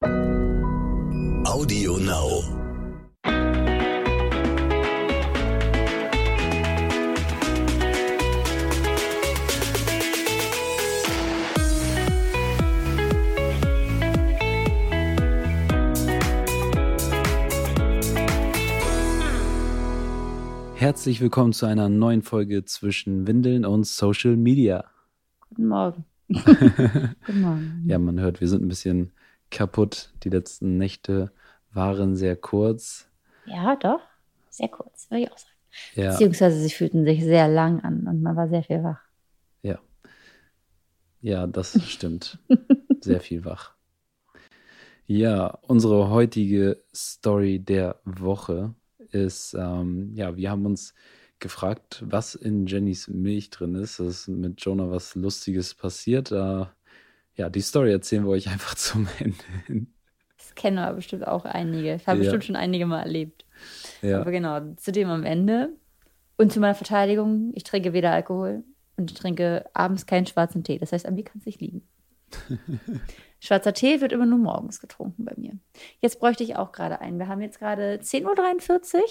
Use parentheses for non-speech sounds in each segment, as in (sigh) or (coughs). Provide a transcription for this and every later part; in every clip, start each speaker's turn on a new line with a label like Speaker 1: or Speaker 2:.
Speaker 1: Audio Now.
Speaker 2: Herzlich willkommen zu einer neuen Folge zwischen Windeln und Social Media.
Speaker 3: Guten Morgen. (laughs) Guten Morgen.
Speaker 2: Ja, man hört, wir sind ein bisschen kaputt. Die letzten Nächte waren sehr kurz.
Speaker 3: Ja, doch. Sehr kurz, würde ich auch sagen.
Speaker 2: Ja,
Speaker 3: Beziehungsweise sie fühlten sich sehr lang an und man war sehr viel wach.
Speaker 2: ja. Ja, das (laughs) stimmt. Sehr viel wach. Ja, unsere heutige Story der Woche ist, ähm, ja, wir haben uns gefragt, was in Jennys Milch drin ist. Es ist mit Jonah was Lustiges passiert. Äh, ja, die Story erzählen wir euch einfach (laughs) zum Ende hin.
Speaker 3: Das kennen aber bestimmt auch einige. Ich habe
Speaker 2: Ja.
Speaker 3: bestimmt schon einige Mal erlebt.
Speaker 2: Ja.
Speaker 3: Aber genau, zu dem am Ende. Und zu meiner Verteidigung, ich trinke weder Alkohol und ich trinke abends keinen schwarzen Tee. Das heißt, an mir kann es nicht liegen. (laughs) Schwarzer Tee wird immer nur morgens getrunken bei mir. Jetzt bräuchte ich auch gerade einen. Wir haben jetzt gerade 10.43 Uhr.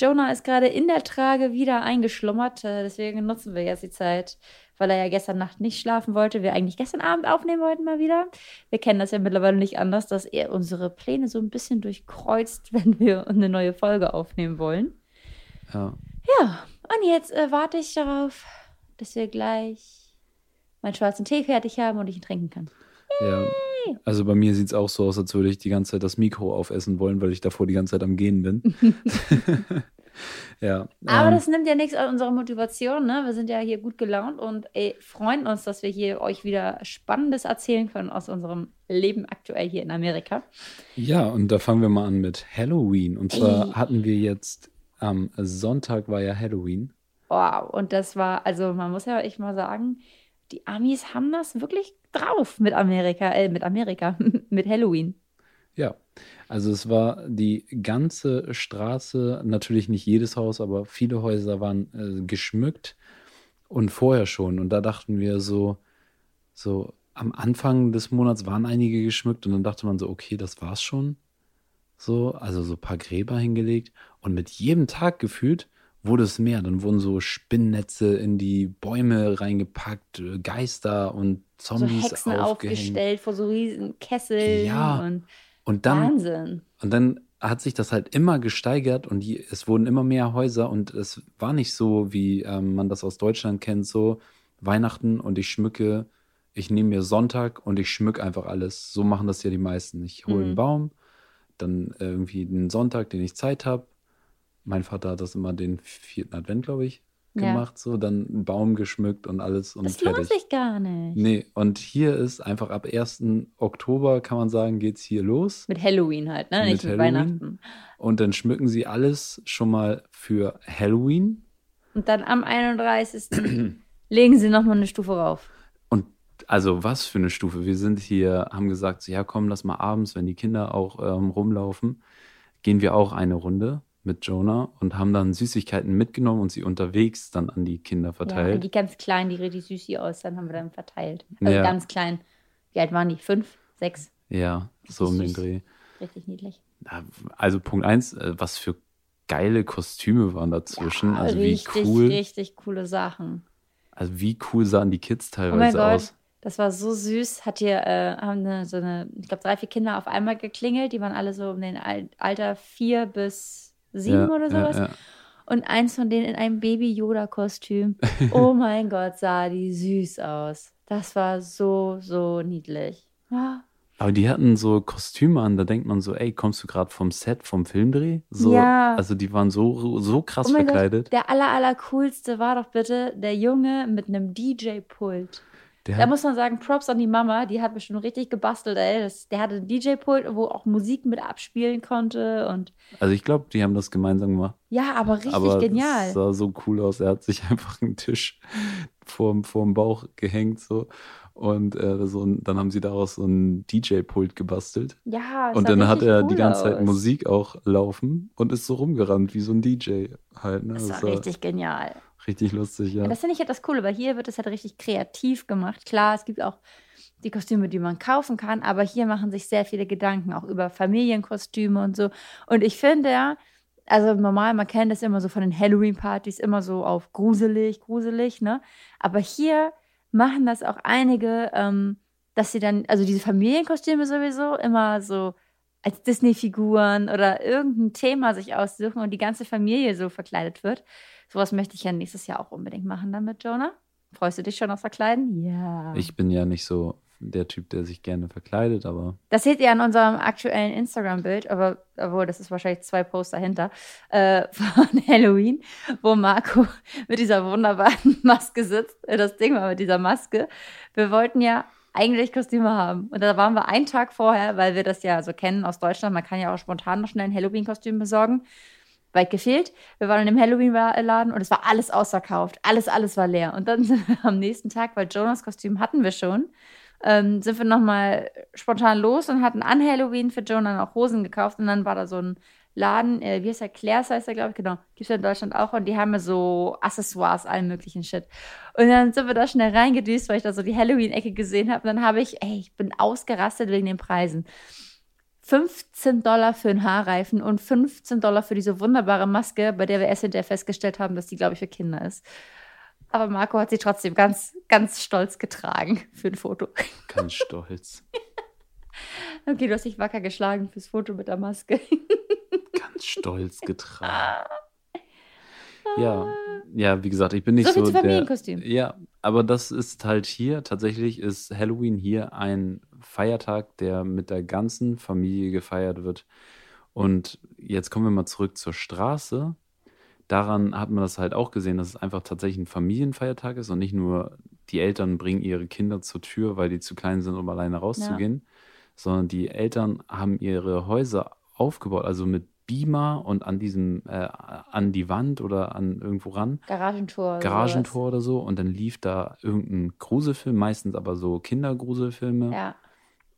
Speaker 3: Jonah ist gerade in der Trage wieder eingeschlummert. Äh, Deswegen nutzen wir jetzt die Zeit, weil er ja gestern Nacht nicht schlafen wollte. Wir eigentlich gestern Abend aufnehmen wollten mal wieder. Wir kennen das ja mittlerweile nicht anders, dass er unsere Pläne so ein bisschen durchkreuzt, (laughs) wenn wir eine neue Folge aufnehmen wollen.
Speaker 2: ja.
Speaker 3: Ja, und jetzt äh, warte ich darauf, dass wir gleich meinen schwarzen Tee fertig haben und ich ihn trinken kann.
Speaker 2: Ja, also bei mir sieht es auch so aus, als würde ich die ganze Zeit das Mikro aufessen wollen, weil ich davor die ganze Zeit am Gehen bin. (laughs) ja.
Speaker 3: Aber
Speaker 2: ähm,
Speaker 3: das nimmt ja nichts an unserer Motivation, ne? Wir sind ja hier gut gelaunt und ey, freuen uns, dass wir hier euch wieder Spannendes erzählen können aus unserem Leben aktuell hier in Amerika.
Speaker 2: ja, und da fangen wir mal an mit Halloween. Und zwar
Speaker 3: Ey.
Speaker 2: hatten wir jetzt am Sonntag war ja Halloween.
Speaker 3: Wow, und das war, also man muss ja echt mal sagen, die Amis haben das wirklich drauf mit Amerika, äh, mit Amerika, (laughs) mit Halloween.
Speaker 2: Ja, also es war die ganze Straße, natürlich nicht jedes Haus, aber viele Häuser waren äh, geschmückt und vorher schon. Und da dachten wir so, so am Anfang des Monats waren einige geschmückt und dann dachte man so, okay, das war's schon. So, also so ein paar Gräber hingelegt und mit jedem Tag gefühlt wurde es mehr. Dann wurden so Spinnnetze in die Bäume reingepackt, äh, Geister und
Speaker 3: So
Speaker 2: Zombies
Speaker 3: Hexen
Speaker 2: aufgehängt.
Speaker 3: aufgestellt vor so riesen Kesseln
Speaker 2: Ja,
Speaker 3: und
Speaker 2: Und dann
Speaker 3: Wahnsinn.
Speaker 2: Und dann hat sich das halt immer gesteigert und die, es wurden immer mehr Häuser und es war nicht so, wie ähm, man das aus Deutschland kennt, so Weihnachten und ich schmücke, ich nehme mir Sonntag und ich schmücke einfach alles. So machen das ja die meisten. Ich hole einen
Speaker 3: Mhm.
Speaker 2: Baum, dann irgendwie einen Sonntag, den ich Zeit habe. Mein Vater hat das immer den vierten Advent, glaube ich,
Speaker 3: Ja.
Speaker 2: gemacht. So, dann einen Baum geschmückt und alles und
Speaker 3: Das
Speaker 2: fertig.
Speaker 3: lohnt sich gar nicht.
Speaker 2: Nee, und hier ist einfach ab 1. Oktober, kann man sagen, geht's hier los.
Speaker 3: Mit Halloween halt, ne?
Speaker 2: Mit
Speaker 3: Nicht mit
Speaker 2: Halloween.
Speaker 3: Weihnachten.
Speaker 2: Und dann schmücken sie alles schon mal für Halloween.
Speaker 3: Und dann am 31. (clears throat) legen sie nochmal eine Stufe rauf.
Speaker 2: Und also was für eine Stufe. Wir sind hier, haben gesagt, so, ja komm, lass mal abends, wenn die Kinder auch ähm, rumlaufen, gehen wir auch eine Runde mit Jonah und haben dann Süßigkeiten mitgenommen und sie unterwegs dann an die Kinder
Speaker 3: Ja,
Speaker 2: verteilt.
Speaker 3: die ganz kleinen, die richtig süß aussehen, haben wir dann verteilt. Also
Speaker 2: Ja.
Speaker 3: ganz klein. Wie alt waren die? Fünf? Sechs?
Speaker 2: Ja, so um den. Dreh.
Speaker 3: Richtig niedlich.
Speaker 2: Ja, Also Punkt eins, äh, was für geile Kostüme waren dazwischen.
Speaker 3: Ja,
Speaker 2: also
Speaker 3: richtig,
Speaker 2: wie cool,
Speaker 3: richtig coole Sachen.
Speaker 2: also wie cool sahen die Kids
Speaker 3: Oh mein
Speaker 2: teilweise
Speaker 3: Gott,
Speaker 2: aus.
Speaker 3: das war so süß. Hat hier, äh, haben eine, so eine, ich glaube, drei, vier Kinder auf einmal geklingelt. Die waren alle so um den Al Alter vier bis sieben
Speaker 2: Ja,
Speaker 3: oder
Speaker 2: ja,
Speaker 3: sowas.
Speaker 2: ja.
Speaker 3: Und eins von denen in einem Baby-Yoda-Kostüm. (laughs) Oh mein Gott, sah die süß aus. Das war so, so niedlich. Ja,
Speaker 2: Aber die hatten so Kostüme an, da denkt man so, ey, kommst du gerade vom Set, vom Filmdreh? So,
Speaker 3: Ja.
Speaker 2: Also die waren so, so krass
Speaker 3: Oh
Speaker 2: verkleidet.
Speaker 3: Gott, der aller, aller coolste war doch bitte der Junge mit einem DJ-Pult.
Speaker 2: Der
Speaker 3: Da muss man sagen, Props an die Mama, die hat bestimmt richtig gebastelt, ey. Das, der hatte einen DJ-Pult, wo auch Musik mit abspielen konnte und
Speaker 2: also ich glaube, die haben das gemeinsam gemacht.
Speaker 3: ja, aber richtig
Speaker 2: Aber
Speaker 3: genial.
Speaker 2: es sah so cool aus. Er hat sich (laughs) einfach einen Tisch vorm, vorm Bauch gehängt so und äh, so, dann haben sie daraus so ein DJ-Pult gebastelt.
Speaker 3: Ja, es
Speaker 2: Und dann hat er
Speaker 3: cool
Speaker 2: die ganze Zeit
Speaker 3: aus.
Speaker 2: Musik auch laufen und ist so rumgerannt wie so ein DJ halt. Ne?
Speaker 3: Das
Speaker 2: Das
Speaker 3: war richtig genial.
Speaker 2: Richtig lustig, ja.
Speaker 3: Ja, das finde ich halt das Coole, weil hier wird es halt richtig kreativ gemacht. Klar, es gibt auch die Kostüme, die man kaufen kann, aber hier machen sich sehr viele Gedanken auch über Familienkostüme und so. Und ich finde ja, also normal, man kennt das immer so von den Halloween-Partys, immer so auf gruselig, gruselig, ne? Aber hier machen das auch einige, ähm, dass sie dann, also diese Familienkostüme sowieso immer so als Disney-Figuren oder irgendein Thema sich aussuchen und die ganze Familie so verkleidet wird. Sowas möchte ich ja nächstes Jahr auch unbedingt machen dann mit Jonah. Freust du dich schon auf Verkleiden? Ja.
Speaker 2: Ich bin ja nicht so der Typ, der sich gerne verkleidet, aber
Speaker 3: Das seht ihr an unserem aktuellen Instagram-Bild, aber obwohl das ist wahrscheinlich zwei Posts dahinter äh, (laughs) von Halloween, wo Marco (laughs) mit dieser wunderbaren (laughs) Maske sitzt. Äh, Das Ding war mit dieser Maske. Wir wollten ja eigentlich Kostüme haben. Und da waren wir einen Tag vorher, weil wir das ja so kennen aus Deutschland. Man kann ja auch spontan noch schnell ein Halloween-Kostüm besorgen. Weit gefehlt. Wir waren in dem Halloween-Laden und es war alles ausverkauft. Alles, alles war leer. Und dann (laughs) sind wir am nächsten Tag, weil Jonas Kostüm hatten wir schon, ähm, sind wir nochmal spontan los und hatten an Halloween für Jonah noch Hosen gekauft. Und dann war da so ein Laden, äh, wie heißt der? Claire's heißt der, glaube ich, genau. Gibt es ja in Deutschland auch. Und die haben ja so Accessoires, allen möglichen Shit. Und dann sind wir da schnell reingedüst, weil ich da so die Halloween-Ecke gesehen habe. Und dann habe ich, ey, ich bin ausgerastet wegen den Preisen. 15 Dollar für einen Haarreifen und 15 Dollar für diese wunderbare Maske, bei der wir erst hinterher festgestellt haben, dass die, glaube ich, für Kinder ist. Aber Marco hat sie trotzdem ganz, ganz stolz getragen für ein Foto.
Speaker 2: ganz stolz. (laughs)
Speaker 3: Okay, du hast dich wacker geschlagen fürs Foto mit der Maske.
Speaker 2: ganz stolz getragen. Ja, ja, wie gesagt, ich bin nicht
Speaker 3: So viel
Speaker 2: so
Speaker 3: zu
Speaker 2: der.
Speaker 3: Familienkostüm.
Speaker 2: Ja, aber das ist halt hier, tatsächlich ist Halloween hier ein Feiertag, der mit der ganzen Familie gefeiert wird. Und jetzt kommen wir mal zurück zur Straße. Daran hat man das halt auch gesehen, dass es einfach tatsächlich ein Familienfeiertag ist und nicht nur die Eltern bringen ihre Kinder zur Tür, weil die zu klein sind, um alleine rauszugehen, sondern die Eltern haben ihre Häuser aufgebaut, also mit Beamer und an diesem, äh, an die Wand oder an irgendwo ran.
Speaker 3: Garagentor.
Speaker 2: Garagentor oder so und dann lief da irgendein Gruselfilm, meistens aber so Kindergruselfilme
Speaker 3: Sowas. Ja.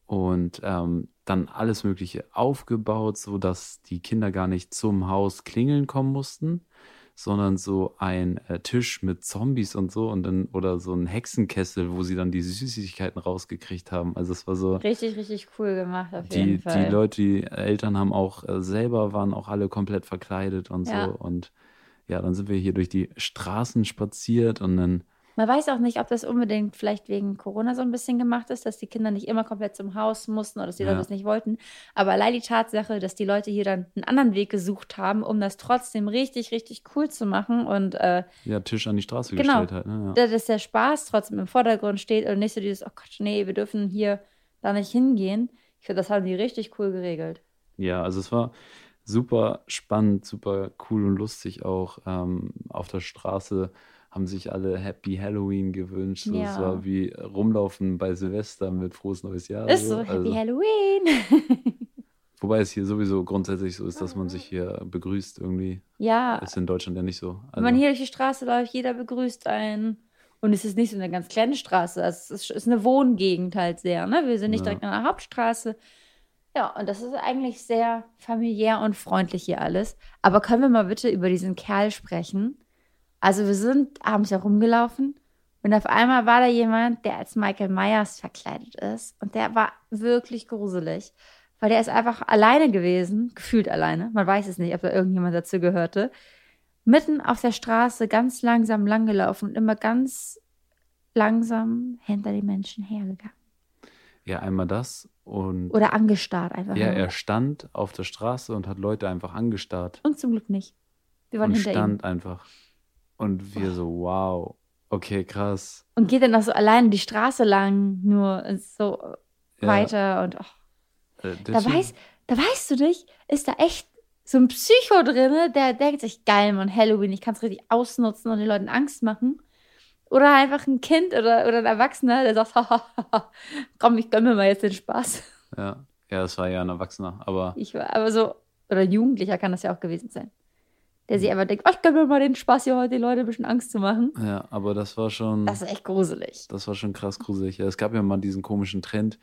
Speaker 2: und ähm, dann alles Mögliche aufgebaut, so dass die Kinder gar nicht zum Haus klingeln kommen mussten, sondern so ein äh, Tisch mit Zombies und so und dann oder so ein Hexenkessel, wo sie dann die Süßigkeiten rausgekriegt haben. Also es war so
Speaker 3: Richtig, richtig cool gemacht auf
Speaker 2: die,
Speaker 3: jeden Fall.
Speaker 2: die Leute, die Eltern haben auch äh, selber, waren auch alle komplett verkleidet und
Speaker 3: Ja.
Speaker 2: so. Und ja, dann sind wir hier durch die Straßen spaziert und dann,
Speaker 3: Man weiß auch nicht, ob das unbedingt vielleicht wegen Corona so ein bisschen gemacht ist, dass die Kinder nicht immer komplett zum Haus mussten oder dass die
Speaker 2: Ja.
Speaker 3: Leute das nicht wollten. Aber allein die Tatsache, dass die Leute hier dann einen anderen Weg gesucht haben, um das trotzdem richtig, richtig cool zu machen und äh,
Speaker 2: ja, Tisch an die Straße
Speaker 3: Genau.
Speaker 2: gestellt halt. Ne? Ja.
Speaker 3: da- dass der Spaß trotzdem im Vordergrund steht und nicht so dieses, oh Gott, nee, wir dürfen hier da nicht hingehen. Ich finde, das haben die richtig cool geregelt.
Speaker 2: ja, also es war super spannend, super cool und lustig auch. Ähm, auf der Straße haben sich alle Happy Halloween gewünscht. So, Es
Speaker 3: Ja.
Speaker 2: war wie rumlaufen bei Silvester mit Frohes Neues Jahr.
Speaker 3: Ist so, Happy
Speaker 2: Also,
Speaker 3: Halloween. (laughs)
Speaker 2: wobei es hier sowieso grundsätzlich so ist, dass man sich hier begrüßt irgendwie.
Speaker 3: ja,
Speaker 2: Ist in Deutschland ja nicht so.
Speaker 3: Wenn man hier durch die Straße läuft, jeder begrüßt einen. Und es ist nicht so eine ganz kleine Straße. Es ist, ist eine Wohngegend halt sehr. Ne? Wir sind nicht
Speaker 2: Ja.
Speaker 3: direkt an der Hauptstraße. Ja, und das ist eigentlich sehr familiär und freundlich hier alles. Aber können wir mal bitte über diesen Kerl sprechen? Also wir sind abends herumgelaufen und auf einmal war da jemand, der als Michael Myers verkleidet ist. Und der war wirklich gruselig. Weil der ist einfach alleine gewesen, gefühlt alleine. Man weiß es nicht, ob da irgendjemand dazu gehörte mitten auf der Straße ganz langsam langgelaufen und immer ganz langsam hinter den Menschen hergegangen.
Speaker 2: Ja, einmal das und
Speaker 3: Oder angestarrt einfach.
Speaker 2: ja,
Speaker 3: nur.
Speaker 2: er stand auf der Straße und hat Leute einfach angestarrt
Speaker 3: Und zum Glück nicht. Wir waren
Speaker 2: und
Speaker 3: hinter ihm.
Speaker 2: stand einfach. Und wir so, wow, okay, krass.
Speaker 3: Und geht dann noch so alleine die Straße lang, nur so
Speaker 2: Ja,
Speaker 3: weiter und oh,
Speaker 2: äh,
Speaker 3: da, weiß, da weißt du nicht, ist da echt so ein Psycho drin, der denkt sich, geil, Mann, Halloween, ich kann es richtig ausnutzen und den Leuten Angst machen. Oder einfach ein Kind oder, oder ein Erwachsener, der sagt, (laughs) komm, ich gönn mir mal jetzt den Spaß.
Speaker 2: Ja, ja, das war ja ein Erwachsener, aber
Speaker 3: Ich war aber so, oder Jugendlicher kann das ja auch gewesen sein. Der sich einfach denkt, oh, ich gönn mir mal den Spaß hier heute, die Leute ein bisschen Angst zu machen.
Speaker 2: ja, aber das war schon,
Speaker 3: Das ist echt gruselig.
Speaker 2: das war schon krass gruselig. Ja, es gab ja mal diesen komischen Trend,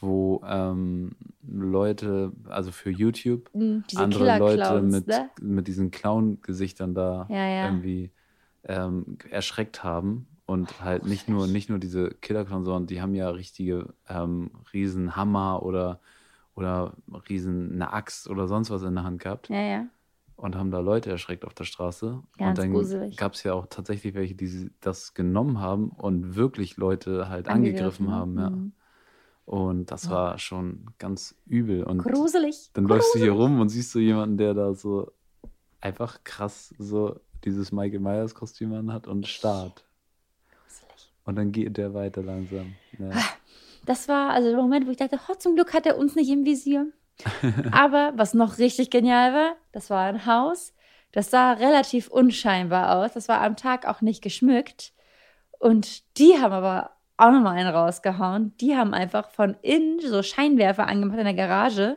Speaker 2: wo ähm, Leute, also für YouTube,
Speaker 3: Mhm,
Speaker 2: andere Leute mit,
Speaker 3: ne?
Speaker 2: mit diesen Clown-Gesichtern da
Speaker 3: Ja, ja.
Speaker 2: irgendwie ähm, erschreckt haben. Und halt nicht nur, nicht nur diese Killerclowns, sondern die haben ja richtige ähm, riesen Hammer oder, oder riesen eine Axt oder sonst was in der Hand gehabt
Speaker 3: Ja, ja.
Speaker 2: Und haben da Leute erschreckt auf der Straße.
Speaker 3: Ganz
Speaker 2: und dann
Speaker 3: gruselig.
Speaker 2: gab es ja auch tatsächlich welche, die das genommen haben und wirklich Leute halt angegriffen, haben. Ja.
Speaker 3: Mhm.
Speaker 2: Und das war schon ganz übel. Und
Speaker 3: Gruselig.
Speaker 2: dann läufst du hier rum und siehst so jemanden, der da so einfach krass so dieses Michael Myers Kostüm anhat und starrt.
Speaker 3: Gruselig.
Speaker 2: Und dann geht der weiter langsam. Ja.
Speaker 3: Das war also der Moment, wo ich dachte, oh, zum Glück hat er uns nicht im Visier. (laughs) Aber was noch richtig genial war, das war ein Haus. Das sah relativ unscheinbar aus. Das war am Tag auch nicht geschmückt. Und die haben aber auch nochmal einen rausgehauen. Die haben einfach von innen so Scheinwerfer angemacht in der Garage,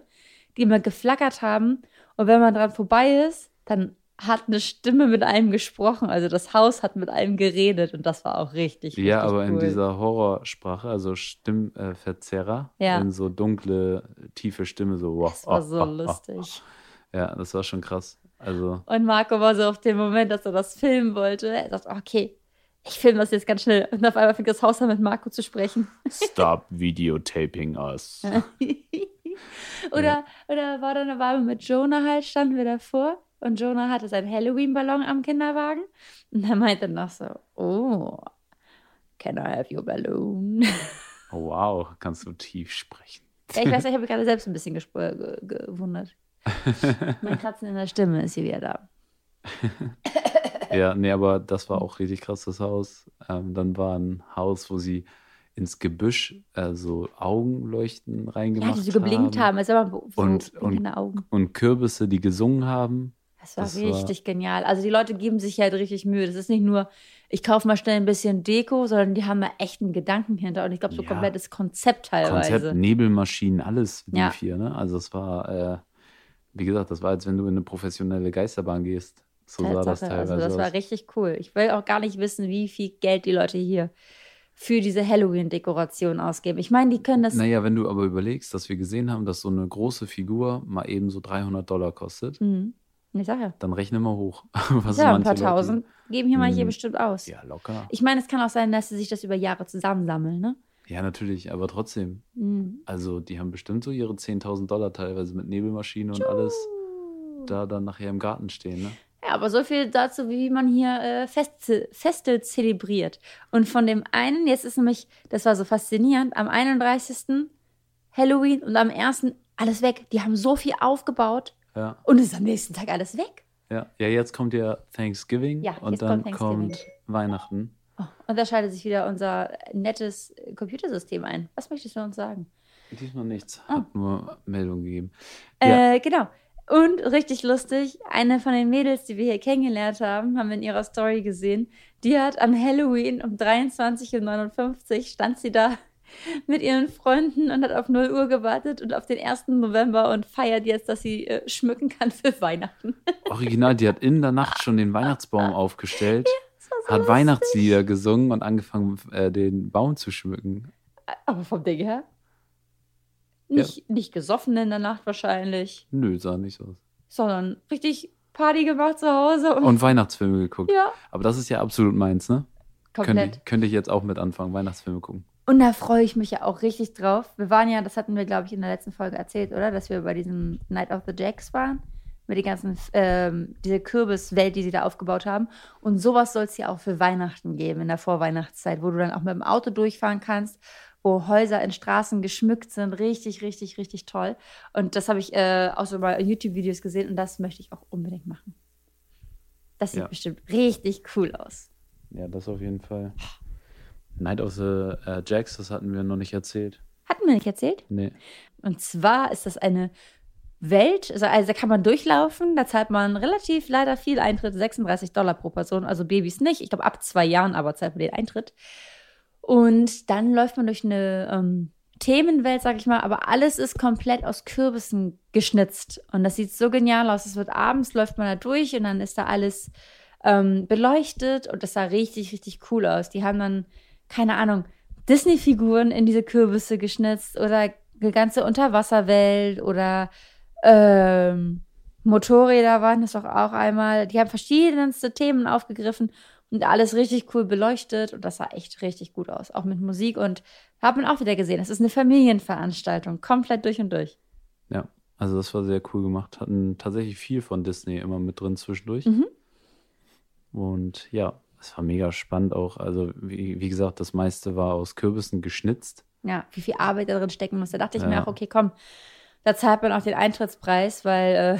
Speaker 3: die immer geflackert haben. Und wenn man dran vorbei ist, dann hat eine Stimme mit einem gesprochen. Also das Haus hat mit einem geredet und das war auch richtig, richtig
Speaker 2: Ja, aber in
Speaker 3: cool.
Speaker 2: dieser Horrorsprache, also Stimmverzerrer,
Speaker 3: Ja.
Speaker 2: in so dunkle, tiefe Stimme, so wow.
Speaker 3: Das war so lustig.
Speaker 2: Ja, das war schon krass. Also,
Speaker 3: Und Marco war so auf den Moment, dass er das filmen wollte. Er sagt, okay, ich filme das jetzt ganz schnell. Und auf einmal fängt das Haus an, mit Marco zu sprechen.
Speaker 2: stop (laughs) videotaping us.
Speaker 3: oder, oder war dann eine Weile mit Jonah halt, standen wir davor. Und Jonah hatte seinen Halloween-Ballon am Kinderwagen. Und er meinte noch so, oh, can I have your balloon?
Speaker 2: Oh, wow, kannst du tief sprechen.
Speaker 3: ja, ich weiß, (laughs) ich habe mich gerade selbst ein bisschen äh, ge gewundert. mein Kratzen in der Stimme ist hier wieder da.
Speaker 2: Ja, nee, aber das war auch richtig krass, das Haus. Ähm, dann war ein Haus, wo sie ins Gebüsch äh, so Augenleuchten
Speaker 3: Ja,
Speaker 2: reingemacht
Speaker 3: die so geblinkt haben. Also aber so
Speaker 2: Und-
Speaker 3: blinkende Augen.
Speaker 2: Und Kürbisse, die gesungen haben.
Speaker 3: Das war
Speaker 2: Das war-
Speaker 3: richtig genial. Also die Leute geben sich halt richtig Mühe. Das ist nicht nur, ich kaufe mal schnell ein bisschen Deko, sondern die haben da echt einen Gedanken hinter. Und ich glaube, so
Speaker 2: Ja.
Speaker 3: komplettes Konzept teilweise.
Speaker 2: Konzept, Nebelmaschinen, alles lief
Speaker 3: Ja.
Speaker 2: hier, ne? Also es war, äh, wie gesagt, das war, als wenn du in eine professionelle Geisterbahn gehst. So sah das
Speaker 3: Tatsache.
Speaker 2: teilweise
Speaker 3: Also das war
Speaker 2: aus.
Speaker 3: richtig cool. Ich will auch gar nicht wissen, wie viel Geld die Leute hier für diese Halloween-Dekoration ausgeben. Ich meine, die können das.
Speaker 2: Naja, wenn du aber überlegst, dass wir gesehen haben, dass so eine große Figur mal eben so 300 Dollar kostet,
Speaker 3: Mhm. Ich sag ja.
Speaker 2: dann rechne mal hoch. (laughs) Was
Speaker 3: Ja, ein paar
Speaker 2: Leute-
Speaker 3: tausend geben hier mal hier
Speaker 2: Mhm.
Speaker 3: bestimmt aus.
Speaker 2: Ja, locker.
Speaker 3: Ich meine, es kann auch sein, dass sie sich das über Jahre zusammensammeln, ne?
Speaker 2: Ja, natürlich, aber trotzdem.
Speaker 3: Mhm.
Speaker 2: Also, die haben bestimmt so ihre 10.000 Dollar teilweise mit Nebelmaschine und alles da dann nachher im Garten stehen, ne?
Speaker 3: Ja, aber so viel dazu, wie man hier äh, Feste, Feste zelebriert. Und von dem einen, jetzt ist nämlich, das war so faszinierend, am 31. Halloween und am 1. alles weg. Die haben so viel aufgebaut
Speaker 2: Ja,
Speaker 3: und ist am nächsten Tag alles weg.
Speaker 2: ja. Ja, jetzt kommt ja Thanksgiving
Speaker 3: Ja,
Speaker 2: und dann
Speaker 3: kommt
Speaker 2: kommt. Weihnachten.
Speaker 3: Oh, und da schaltet sich wieder unser nettes äh, Computersystem ein. Was möchtest du uns sagen?
Speaker 2: Diesmal nichts,
Speaker 3: Ah.
Speaker 2: hat nur Meldung gegeben. Ja,
Speaker 3: Äh, genau. Und richtig lustig, eine von den Mädels, die wir hier kennengelernt haben, haben wir in ihrer Story gesehen. Die hat an Halloween um 23.59 Uhr stand sie da mit ihren Freunden und hat auf 0 Uhr gewartet und auf den 1. November und feiert jetzt, dass sie äh, schmücken kann für Weihnachten. (laughs)
Speaker 2: original, die hat in der Nacht schon den Weihnachtsbaum aufgestellt,
Speaker 3: so
Speaker 2: hat
Speaker 3: lustig.
Speaker 2: Weihnachtslieder gesungen und angefangen, äh, den Baum zu schmücken.
Speaker 3: Aber vom Ding her. Nicht, nicht gesoffen in der Nacht wahrscheinlich,
Speaker 2: Nö, sah nicht so aus.
Speaker 3: sondern richtig Party gemacht zu Hause und,
Speaker 2: Und Weihnachtsfilme geguckt.
Speaker 3: ja,
Speaker 2: Aber das ist ja absolut meins, ne? Könnte
Speaker 3: komplett.
Speaker 2: könnte ich jetzt auch mit anfangen, Weihnachtsfilme gucken.
Speaker 3: Und da freue ich mich ja auch richtig drauf. Wir waren ja, das hatten wir, glaube ich, in der letzten Folge erzählt, oder? Dass wir bei diesem Night of the Jacks waren. Mit den ganzen, ähm, diese Kürbiswelt, die sie da aufgebaut haben. Und sowas soll es ja auch für Weihnachten geben, in der Vorweihnachtszeit, wo du dann auch mit dem Auto durchfahren kannst, wo Häuser in Straßen geschmückt sind. Richtig, richtig, richtig toll. Und das habe ich äh, auch so in YouTube-Videos gesehen und das möchte ich auch unbedingt machen. Das sieht
Speaker 2: Ja.
Speaker 3: bestimmt richtig cool aus.
Speaker 2: Ja, das auf jeden Fall. Night of the äh, Jacks, das hatten wir noch nicht erzählt.
Speaker 3: Hatten wir nicht erzählt?
Speaker 2: Nee.
Speaker 3: Und zwar ist das eine Welt, also, also da kann man durchlaufen, da zahlt man relativ leider viel Eintritt, 36 Dollar pro Person, also Babys nicht. Ich glaube, ab zwei Jahren aber zahlt man den Eintritt. Und dann läuft man durch eine ähm, Themenwelt, sag ich mal, aber alles ist komplett aus Kürbissen geschnitzt. Und das sieht so genial aus. Es wird abends, läuft man da durch und dann ist da alles ähm, beleuchtet und das sah richtig, richtig cool aus. Die haben dann, keine Ahnung, Disney-Figuren in diese Kürbisse geschnitzt oder eine ganze Unterwasserwelt oder ähm, Motorräder waren das doch auch einmal. Die haben verschiedenste Themen aufgegriffen Und alles richtig cool beleuchtet und das sah echt richtig gut aus. Auch mit Musik und hat man auch wieder gesehen, es ist eine Familienveranstaltung, komplett durch und durch.
Speaker 2: Ja, also das war sehr cool gemacht. Hatten tatsächlich viel von Disney immer mit drin zwischendurch.
Speaker 3: Mhm.
Speaker 2: Und ja, es war mega spannend auch. Also, wie, wie gesagt, das meiste war aus Kürbissen geschnitzt.
Speaker 3: Ja, wie viel Arbeit da drin stecken muss. Da dachte ich mir
Speaker 2: Ja.
Speaker 3: auch, okay, komm, da zahlt man auch den Eintrittspreis, weil äh,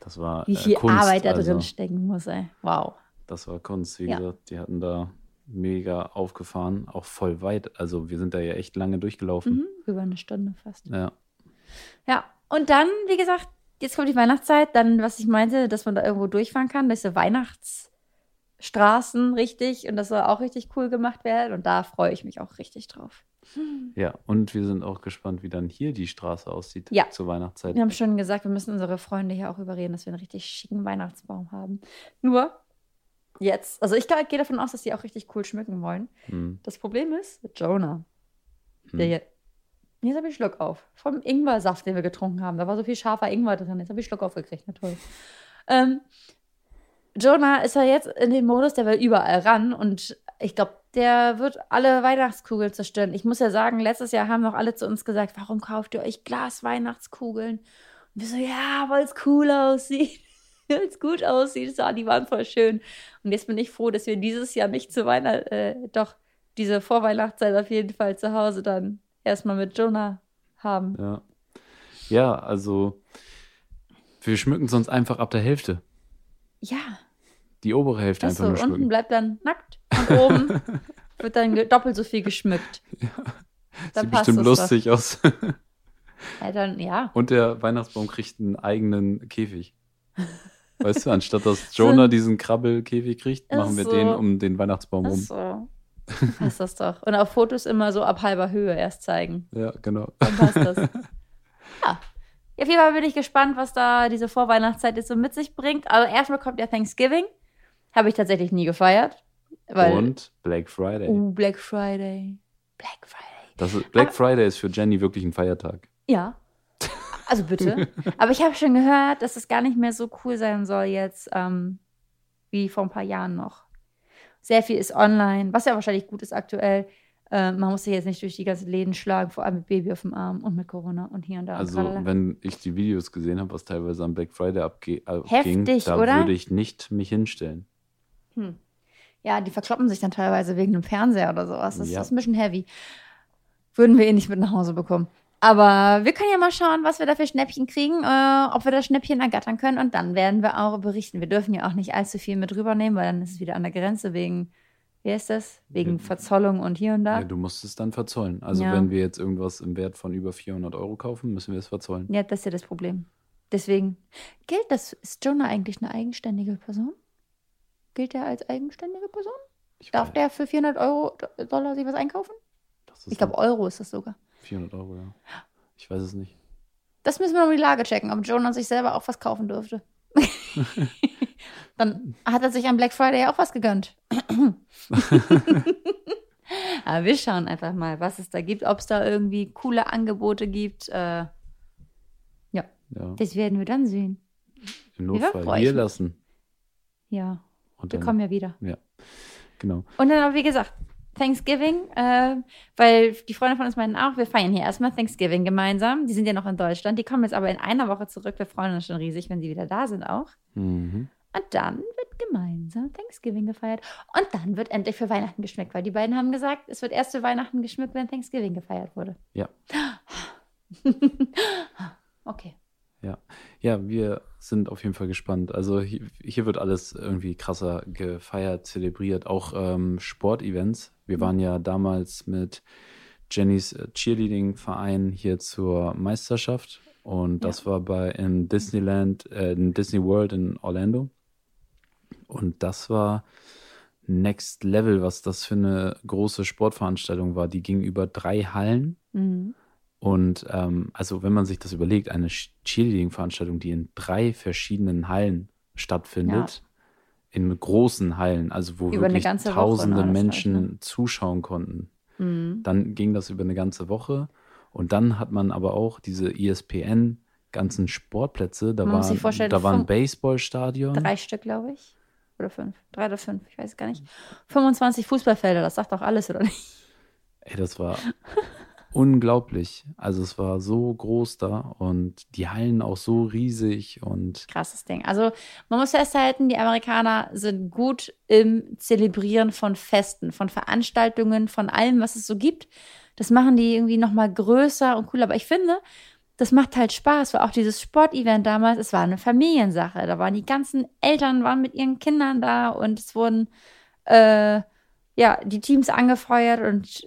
Speaker 2: Das war
Speaker 3: wie
Speaker 2: äh,
Speaker 3: viel
Speaker 2: Kunst,
Speaker 3: Arbeit da
Speaker 2: also,
Speaker 3: drin stecken muss, ey. Wow.
Speaker 2: Das war Kunst, wie
Speaker 3: Ja.
Speaker 2: gesagt. Die hatten da mega aufgefahren, auch voll weit. Also, wir sind da ja echt lange durchgelaufen.
Speaker 3: Mhm, über eine Stunde fast.
Speaker 2: Ja,
Speaker 3: Ja, und dann, wie gesagt, jetzt kommt die Weihnachtszeit, dann, was ich meinte, dass man da irgendwo durchfahren kann, diese Weihnachtsstraßen richtig und das soll auch richtig cool gemacht werden und da freue ich mich auch richtig drauf.
Speaker 2: ja. Und wir sind auch gespannt, wie dann hier die Straße aussieht
Speaker 3: Ja.
Speaker 2: zur Weihnachtszeit.
Speaker 3: Wir haben schon gesagt, wir müssen unsere Freunde hier auch überreden, dass wir einen richtig schicken Weihnachtsbaum haben. Nur jetzt, also ich gehe davon aus, dass die auch richtig cool schmücken wollen.
Speaker 2: Hm.
Speaker 3: Das Problem ist, Jonah, der
Speaker 2: Hm.
Speaker 3: hier, jetzt habe ich Schluck auf. Vom Ingwersaft, den wir getrunken haben. Da war so viel scharfer Ingwer drin. Jetzt habe ich Schluck aufgekriegt. Na toll. Ähm, Jonah ist ja jetzt in dem Modus, der will überall ran und ich glaube, der wird alle Weihnachtskugeln zerstören. Ich muss ja sagen, letztes Jahr haben noch alle zu uns gesagt, warum kauft ihr euch Glas Weihnachtskugeln? Und wir so, ja, weil es cool aussieht. (laughs) Weil es gut aussieht. So, die waren voll schön. Und jetzt bin ich froh, dass wir dieses Jahr nicht zu Weihnachten, äh, doch diese Vorweihnachtszeit auf jeden Fall zu Hause dann erstmal mit Jonah haben.
Speaker 2: Ja. Ja, also wir schmücken sonst einfach ab der Hälfte.
Speaker 3: Ja,
Speaker 2: Die obere Hälfte
Speaker 3: das
Speaker 2: einfach
Speaker 3: so.
Speaker 2: nur
Speaker 3: Unten
Speaker 2: schmücken.
Speaker 3: bleibt dann nackt und oben (laughs) wird dann doppelt so viel geschmückt. Dann
Speaker 2: Sieht
Speaker 3: passt
Speaker 2: bestimmt lustig aus.
Speaker 3: Doch. Ja, dann, ja.
Speaker 2: Und der Weihnachtsbaum kriegt einen eigenen Käfig. (laughs) Weißt du, anstatt dass Jonah diesen Krabbelkäfig kriegt,
Speaker 3: Ach
Speaker 2: machen wir
Speaker 3: so.
Speaker 2: den um den Weihnachtsbaum
Speaker 3: Ach
Speaker 2: rum.
Speaker 3: so. (laughs) Passt das doch. Und auf Fotos immer so ab halber Höhe erst zeigen.
Speaker 2: Ja, genau.
Speaker 3: Dann passt das. ja. Auf jeden Fall bin ich gespannt, was da diese Vorweihnachtszeit jetzt so mit sich bringt. Also erstmal kommt ja Thanksgiving. Habe ich tatsächlich nie gefeiert. Weil,
Speaker 2: Und Black Friday.
Speaker 3: Uh, Black Friday. Black Friday.
Speaker 2: Das ist, Black
Speaker 3: Aber-
Speaker 2: Friday ist für Jenny wirklich ein Feiertag.
Speaker 3: Ja. Also bitte. (laughs) Aber ich habe schon gehört, dass es gar nicht mehr so cool sein soll jetzt, ähm, wie vor ein paar Jahren noch. Sehr viel ist online, was ja wahrscheinlich gut ist aktuell. Äh, man muss sich jetzt nicht durch die ganzen Läden schlagen, vor allem mit Baby auf dem Arm und mit Corona und hier und da. und
Speaker 2: Also,
Speaker 3: tralala.
Speaker 2: wenn ich die Videos gesehen habe, was teilweise am Black Friday abge abging,
Speaker 3: Heftig,
Speaker 2: da
Speaker 3: oder?
Speaker 2: würde ich nicht mich hinstellen.
Speaker 3: Hm. Ja, die verkloppen sich dann teilweise wegen einem Fernseher oder sowas. Das,
Speaker 2: Ja.
Speaker 3: ist ein bisschen heavy. Würden wir eh nicht mit nach Hause bekommen. Aber wir können ja mal schauen, was wir da für Schnäppchen kriegen, äh, ob wir das Schnäppchen ergattern können. Und dann werden wir auch berichten. Wir dürfen ja auch nicht allzu viel mit rübernehmen, weil dann ist es wieder an der Grenze wegen, wie ist das? Wegen. Verzollung und hier und da.
Speaker 2: Ja, du musst es dann verzollen. Also,
Speaker 3: Ja.
Speaker 2: wenn wir jetzt irgendwas im Wert von über 400 Euro kaufen, müssen wir es verzollen.
Speaker 3: Ja, das ist ja das Problem. Deswegen gilt das, ist Jonah eigentlich eine eigenständige Person? Gilt er als eigenständige Person?
Speaker 2: Ich
Speaker 3: Darf
Speaker 2: weiß,
Speaker 3: der für 400 Euro, Dollar sich was einkaufen? Ich glaube, Euro ist das sogar.
Speaker 2: 400 Euro, ja. Ich weiß es nicht.
Speaker 3: Das müssen wir noch die Lage checken, ob Jonah sich selber auch was kaufen dürfte. (laughs) Dann hat er sich am Black Friday auch was gegönnt. (laughs) Aber wir schauen einfach mal, was es da gibt, ob es da irgendwie coole Angebote gibt. Äh,
Speaker 2: Ja,
Speaker 3: das werden wir dann sehen.
Speaker 2: im
Speaker 3: Ja,
Speaker 2: Notfall hier lassen.
Speaker 3: Ja,
Speaker 2: Und
Speaker 3: wir
Speaker 2: dann,
Speaker 3: kommen ja wieder.
Speaker 2: Ja, genau.
Speaker 3: Und dann aber, wie gesagt, Thanksgiving, äh, weil die Freunde von uns meinten auch, wir feiern hier erstmal Thanksgiving gemeinsam. Die sind ja noch in Deutschland. Die kommen jetzt aber in einer Woche zurück. Wir freuen uns schon riesig, wenn sie wieder da sind auch.
Speaker 2: Mhm.
Speaker 3: Und dann wird gemeinsam Thanksgiving gefeiert. Und dann wird endlich für Weihnachten geschmückt, weil die beiden haben gesagt, es wird erst für Weihnachten geschmückt, wenn Thanksgiving gefeiert wurde.
Speaker 2: Ja. (laughs)
Speaker 3: okay.
Speaker 2: Ja, wir sind auf jeden Fall gespannt. Also hier, hier wird alles irgendwie krasser gefeiert, zelebriert, auch ähm, Sportevents. Wir
Speaker 3: Mhm.
Speaker 2: waren ja damals mit Jennys äh, Cheerleading-Verein hier zur Meisterschaft und das war bei in Disneyland, äh, in Disney World in Orlando. Und das war Next Level, was das für eine große Sportveranstaltung war. Die ging über drei Hallen.
Speaker 3: Mhm.
Speaker 2: Und ähm, also wenn man sich das überlegt, eine Cheerleading-Veranstaltung, die in drei verschiedenen Hallen stattfindet, in großen Hallen, also wo
Speaker 3: Über
Speaker 2: wirklich tausende
Speaker 3: alles halt,
Speaker 2: Menschen
Speaker 3: ne?
Speaker 2: zuschauen konnten,
Speaker 3: Mhm.
Speaker 2: dann ging das über eine ganze Woche. Und dann hat man aber auch diese ESPN ganzen Sportplätze. Da
Speaker 3: Man
Speaker 2: war, da war ein Baseballstadion.
Speaker 3: Drei Stück, glaube ich. oder fünf. Drei oder fünf, ich weiß es gar nicht. 25 Fußballfelder, das sagt doch alles, oder nicht?
Speaker 2: Ey, das war (laughs) unglaublich. Also es war so groß da und die Hallen auch so riesig und
Speaker 3: Krasses Ding. Also man muss festhalten, die Amerikaner sind gut im Zelebrieren von Festen, von Veranstaltungen, von allem, was es so gibt. Das machen die irgendwie nochmal größer und cooler. Aber ich finde, das macht halt Spaß, weil auch dieses Sportevent damals, es war eine Familiensache. Da waren die ganzen Eltern waren mit ihren Kindern da und es wurden äh, ja die Teams angefeuert und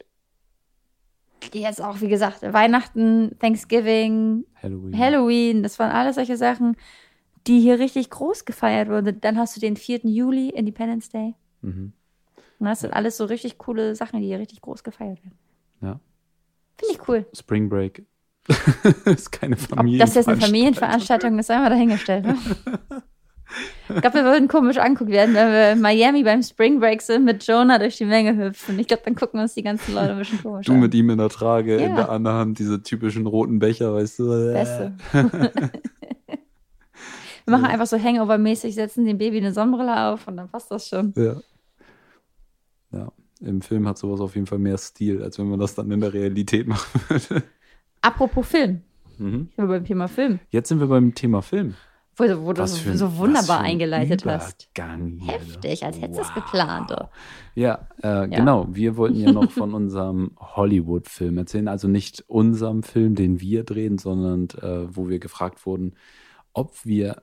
Speaker 3: jetzt auch, wie gesagt, Weihnachten, Thanksgiving,
Speaker 2: Halloween.
Speaker 3: Halloween, das waren alles solche Sachen, die hier richtig groß gefeiert wurden. Dann hast du den 4. Juli, Independence Day.
Speaker 2: Mhm.
Speaker 3: Und das sind alles so richtig coole Sachen, die hier richtig groß gefeiert werden.
Speaker 2: Ja.
Speaker 3: Finde ich cool.
Speaker 2: Spring Break. (laughs) ist keine
Speaker 3: Ob
Speaker 2: Familie.
Speaker 3: das jetzt eine Familienveranstaltung ist, einmal dahingestellt. Ne? (laughs) Ich glaube, wir würden komisch anguckt werden, wenn wir in Miami beim Spring Break sind, mit Jonah durch die Menge hüpfen. Ich glaube, dann gucken uns die ganzen Leute ein bisschen komisch
Speaker 2: Du
Speaker 3: an.
Speaker 2: mit ihm in der Trage, in
Speaker 3: Ja.
Speaker 2: der anderen Hand diese typischen roten Becher, weißt du?
Speaker 3: Beste. (laughs) wir machen einfach so Hangover-mäßig, setzen dem Baby eine Sonnenbrille auf und dann passt das schon.
Speaker 2: Ja. Ja. Im Film hat sowas auf jeden Fall mehr Stil, als wenn man das dann in der Realität machen würde.
Speaker 3: Apropos Film.
Speaker 2: Mhm.
Speaker 3: Ich bin beim Thema Film,
Speaker 2: Jetzt sind wir beim Thema Film.
Speaker 3: Wo, wo du so,
Speaker 2: ein-
Speaker 3: so wunderbar eingeleitet hast.
Speaker 2: Übergang hier.
Speaker 3: Heftig, als hättest du es
Speaker 2: Wow.
Speaker 3: geplant. Du.
Speaker 2: Ja, äh, genau. Wir wollten ja noch (laughs) von unserem Hollywood-Film erzählen. Also nicht unserem Film, den wir drehen, sondern äh, wo wir gefragt wurden, ob wir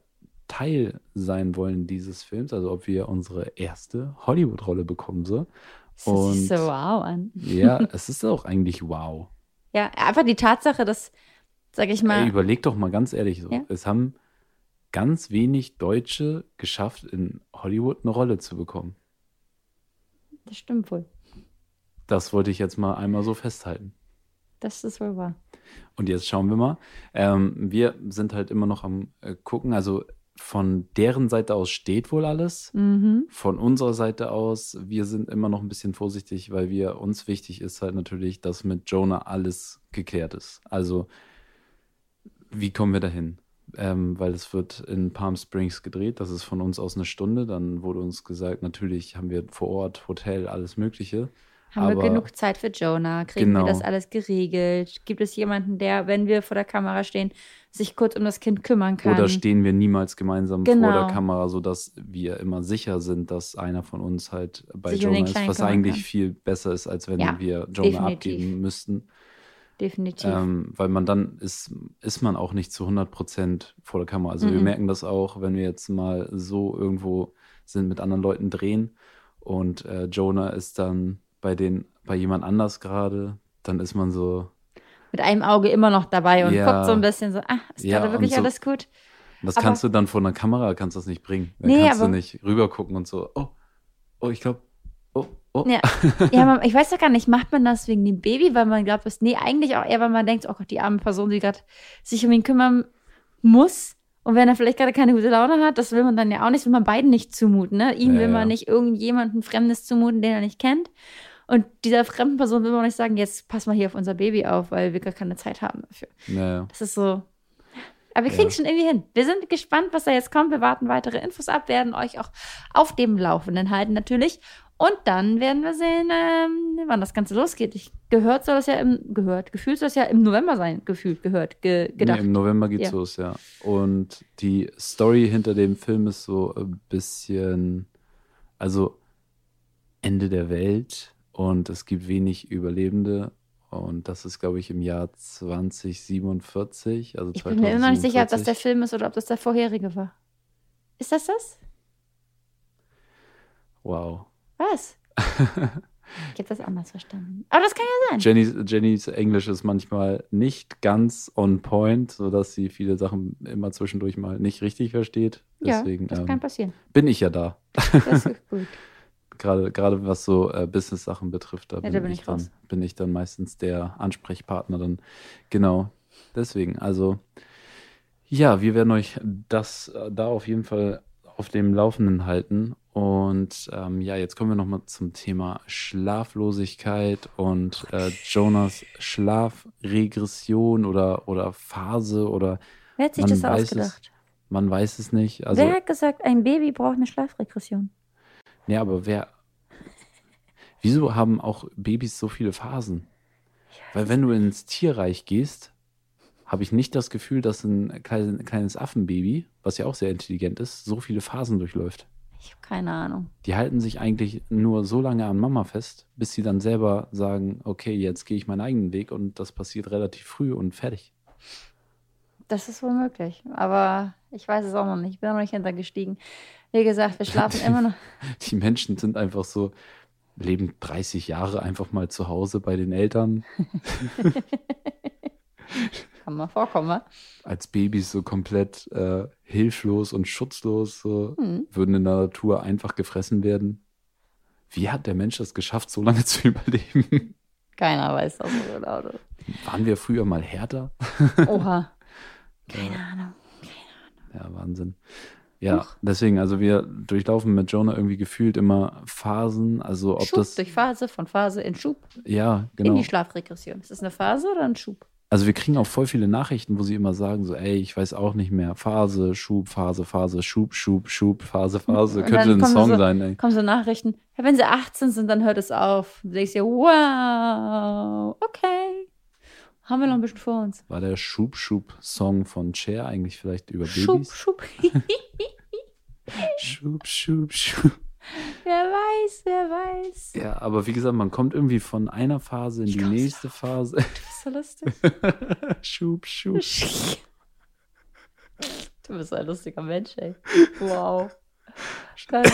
Speaker 2: Teil sein wollen dieses Films, also ob wir unsere erste Hollywood-Rolle bekommen. So.
Speaker 3: Das
Speaker 2: Und
Speaker 3: so wow an.
Speaker 2: ja, (laughs) es ist auch eigentlich wow.
Speaker 3: Ja, einfach die Tatsache, dass, sag ich mal,
Speaker 2: Ey, überleg doch mal ganz ehrlich so.
Speaker 3: Ja.
Speaker 2: Es haben ganz wenig Deutsche geschafft, in Hollywood eine Rolle zu bekommen.
Speaker 3: das stimmt wohl.
Speaker 2: Das wollte ich jetzt mal einmal so festhalten.
Speaker 3: Das ist wohl wahr.
Speaker 2: Und jetzt schauen wir mal. Ähm, wir sind halt immer noch am äh, gucken. Also von deren Seite aus steht wohl alles.
Speaker 3: Mhm.
Speaker 2: Von unserer Seite aus, wir sind immer noch ein bisschen vorsichtig, weil wir uns wichtig ist halt natürlich, dass mit Jonah alles geklärt ist. Also wie kommen wir dahin? Ähm, weil es wird in Palm Springs gedreht, das ist von uns aus eine Stunde. Dann wurde uns gesagt, natürlich haben wir vor Ort Hotel, alles Mögliche.
Speaker 3: Haben wir
Speaker 2: Aber-
Speaker 3: genug Zeit für Jonah? Kriegen
Speaker 2: Genau.
Speaker 3: wir das alles geregelt? Gibt es jemanden, der, wenn wir vor der Kamera stehen, sich kurz um das Kind kümmern kann?
Speaker 2: Oder stehen wir niemals gemeinsam vor
Speaker 3: Genau.
Speaker 2: der Kamera, sodass wir immer sicher sind, dass einer von uns halt bei
Speaker 3: Sich um
Speaker 2: Jonah ist, was eigentlich
Speaker 3: kann.
Speaker 2: viel besser ist, als wenn
Speaker 3: Ja,
Speaker 2: wir Jonah
Speaker 3: definitiv.
Speaker 2: abgeben müssten.
Speaker 3: Definitiv.
Speaker 2: Ähm, weil man dann ist, ist man auch nicht zu 100 Prozent vor der Kamera. Also wir
Speaker 3: Mhm.
Speaker 2: merken das auch, wenn wir jetzt mal so irgendwo sind mit anderen Leuten drehen und äh, Jonah ist dann bei den, bei jemand anders gerade, dann ist man so,
Speaker 3: Mit einem Auge immer noch dabei und
Speaker 2: Ja.
Speaker 3: guckt so ein bisschen so, ah, ist
Speaker 2: Ja,
Speaker 3: gerade wirklich
Speaker 2: so-
Speaker 3: alles gut?
Speaker 2: das
Speaker 3: Aber-
Speaker 2: kannst du dann vor einer Kamera, kannst das nicht bringen. Dann
Speaker 3: Nee,
Speaker 2: kannst du
Speaker 3: aber-
Speaker 2: nicht rüber gucken und so, oh, oh, ich glaube, oh.
Speaker 3: Ja, (laughs) ja man, ich weiß doch gar nicht, macht man das wegen dem Baby, weil man glaubt, es, nee, eigentlich auch eher, weil man denkt, oh Gott, die arme Person, die gerade sich um ihn kümmern muss. Und wenn er vielleicht gerade keine gute Laune hat, das will man dann ja auch nicht, will man beiden nicht zumuten. Ne? Ihm
Speaker 2: Ja,
Speaker 3: will
Speaker 2: ja.
Speaker 3: man nicht irgendjemanden Fremdes zumuten, den er nicht kennt. Und dieser fremden Person will man auch nicht sagen, jetzt pass mal hier auf unser Baby auf, weil wir gar keine Zeit haben dafür.
Speaker 2: Naja.
Speaker 3: Das ist so. Aber wir kriegen es
Speaker 2: Ja.
Speaker 3: schon irgendwie hin. Wir sind gespannt, was da jetzt kommt. Wir warten weitere Infos ab, werden euch auch auf dem Laufenden halten natürlich. Und dann werden wir sehen, ähm, wann das Ganze losgeht. Ich gehört soll das ja im gehört, gefühlt soll das ja im November sein, gefühlt gehört, ge, gedacht.
Speaker 2: Nee, Im November geht's
Speaker 3: Ja.
Speaker 2: los, ja. Und die Story hinter dem Film ist so ein bisschen, also Ende der Welt und es gibt wenig Überlebende. Und das ist, glaube ich, im Jahr 2047. Also
Speaker 3: ich bin mir immer noch nicht sicher, ob das der
Speaker 2: 2047.
Speaker 3: Film ist oder ob das der vorherige war. Ist das das?
Speaker 2: Wow.
Speaker 3: Was? (laughs) ich habe das anders verstanden. Aber das kann ja sein.
Speaker 2: Jennys, Jennys Englisch ist manchmal nicht ganz on point, sodass sie viele Sachen immer zwischendurch mal nicht richtig versteht. Deswegen
Speaker 3: ja, das
Speaker 2: ähm,
Speaker 3: kann passieren.
Speaker 2: bin ich ja da.
Speaker 3: Das ist gut. (laughs)
Speaker 2: Gerade, gerade was so äh, Business-Sachen betrifft, da,
Speaker 3: Ja,
Speaker 2: bin,
Speaker 3: da bin
Speaker 2: ich
Speaker 3: ich
Speaker 2: dann, bin ich dann meistens der Ansprechpartner dann. Genau. Deswegen, also ja, wir werden euch das äh, da auf jeden Fall auf dem Laufenden halten. Und ähm, ja, jetzt kommen wir nochmal zum Thema Schlaflosigkeit und äh, Jonas Schlafregression oder, oder Phase oder
Speaker 3: Wer hat sich das
Speaker 2: weiß es.
Speaker 3: ausgedacht?
Speaker 2: man weiß es nicht. Also
Speaker 3: Wer hat gesagt, ein Baby braucht eine Schlafregression?
Speaker 2: Nee, aber wer. (laughs) Wieso haben auch Babys so viele Phasen? Weil wenn du ins Tierreich gehst, habe ich nicht das Gefühl, dass ein kleines Affenbaby, was ja auch sehr intelligent ist, so viele Phasen durchläuft.
Speaker 3: Ich habe keine Ahnung.
Speaker 2: Die halten sich eigentlich nur so lange an Mama fest, bis sie dann selber sagen, okay, jetzt gehe ich meinen eigenen Weg und das passiert relativ früh und fertig.
Speaker 3: Das ist wohl möglich. Aber ich weiß es auch noch nicht. Ich bin noch nicht hintergestiegen. Wie gesagt, wir schlafen (laughs) immer noch.
Speaker 2: Die Menschen sind einfach so, leben 30 Jahre einfach mal zu Hause bei den Eltern. (laughs) (laughs)
Speaker 3: Kann mal vorkommen,
Speaker 2: als Babys so komplett äh, hilflos und schutzlos, so,
Speaker 3: Hm.
Speaker 2: würden in der Natur einfach gefressen werden. Wie hat der Mensch das geschafft, so lange (laughs) zu überleben?
Speaker 3: Keiner weiß das so genau.
Speaker 2: Waren wir früher mal härter? (laughs)
Speaker 3: Oha. Keine Ahnung.
Speaker 2: Ja, Wahnsinn. Ja, deswegen, also wir durchlaufen mit Jonah irgendwie gefühlt immer Phasen, also ob
Speaker 3: Schub
Speaker 2: das,
Speaker 3: durch Phase, von Phase in Schub,
Speaker 2: ja,
Speaker 3: in
Speaker 2: genau.
Speaker 3: die Schlafregression. Ist das eine Phase oder ein Schub?
Speaker 2: Also wir kriegen auch voll viele Nachrichten, wo sie immer sagen so, ey, ich weiß auch nicht mehr, Phase, Schub, Phase, Phase, Schub, Schub, Schub, Phase, Phase,
Speaker 3: Und
Speaker 2: könnte ein Song
Speaker 3: so-
Speaker 2: sein, ey.
Speaker 3: Kommen so Nachrichten, ja, wenn sie 18 sind, dann hört es auf. Du denkst dir, wow, okay. Haben wir noch ein bisschen vor uns.
Speaker 2: War der Schub, Schub Song von Cher eigentlich vielleicht über
Speaker 3: Schub,
Speaker 2: Babys?
Speaker 3: Schub. (laughs) (laughs)
Speaker 2: Schub, Schub, Schub.
Speaker 3: Wer weiß, wer weiß.
Speaker 2: Ja, aber wie gesagt, man kommt irgendwie von einer Phase in die
Speaker 3: komm's
Speaker 2: nächste Phase.
Speaker 3: Du bist so lustig. (laughs)
Speaker 2: Schub, Schub. (laughs)
Speaker 3: Du bist ein lustiger Mensch, ey. Wow. Dein,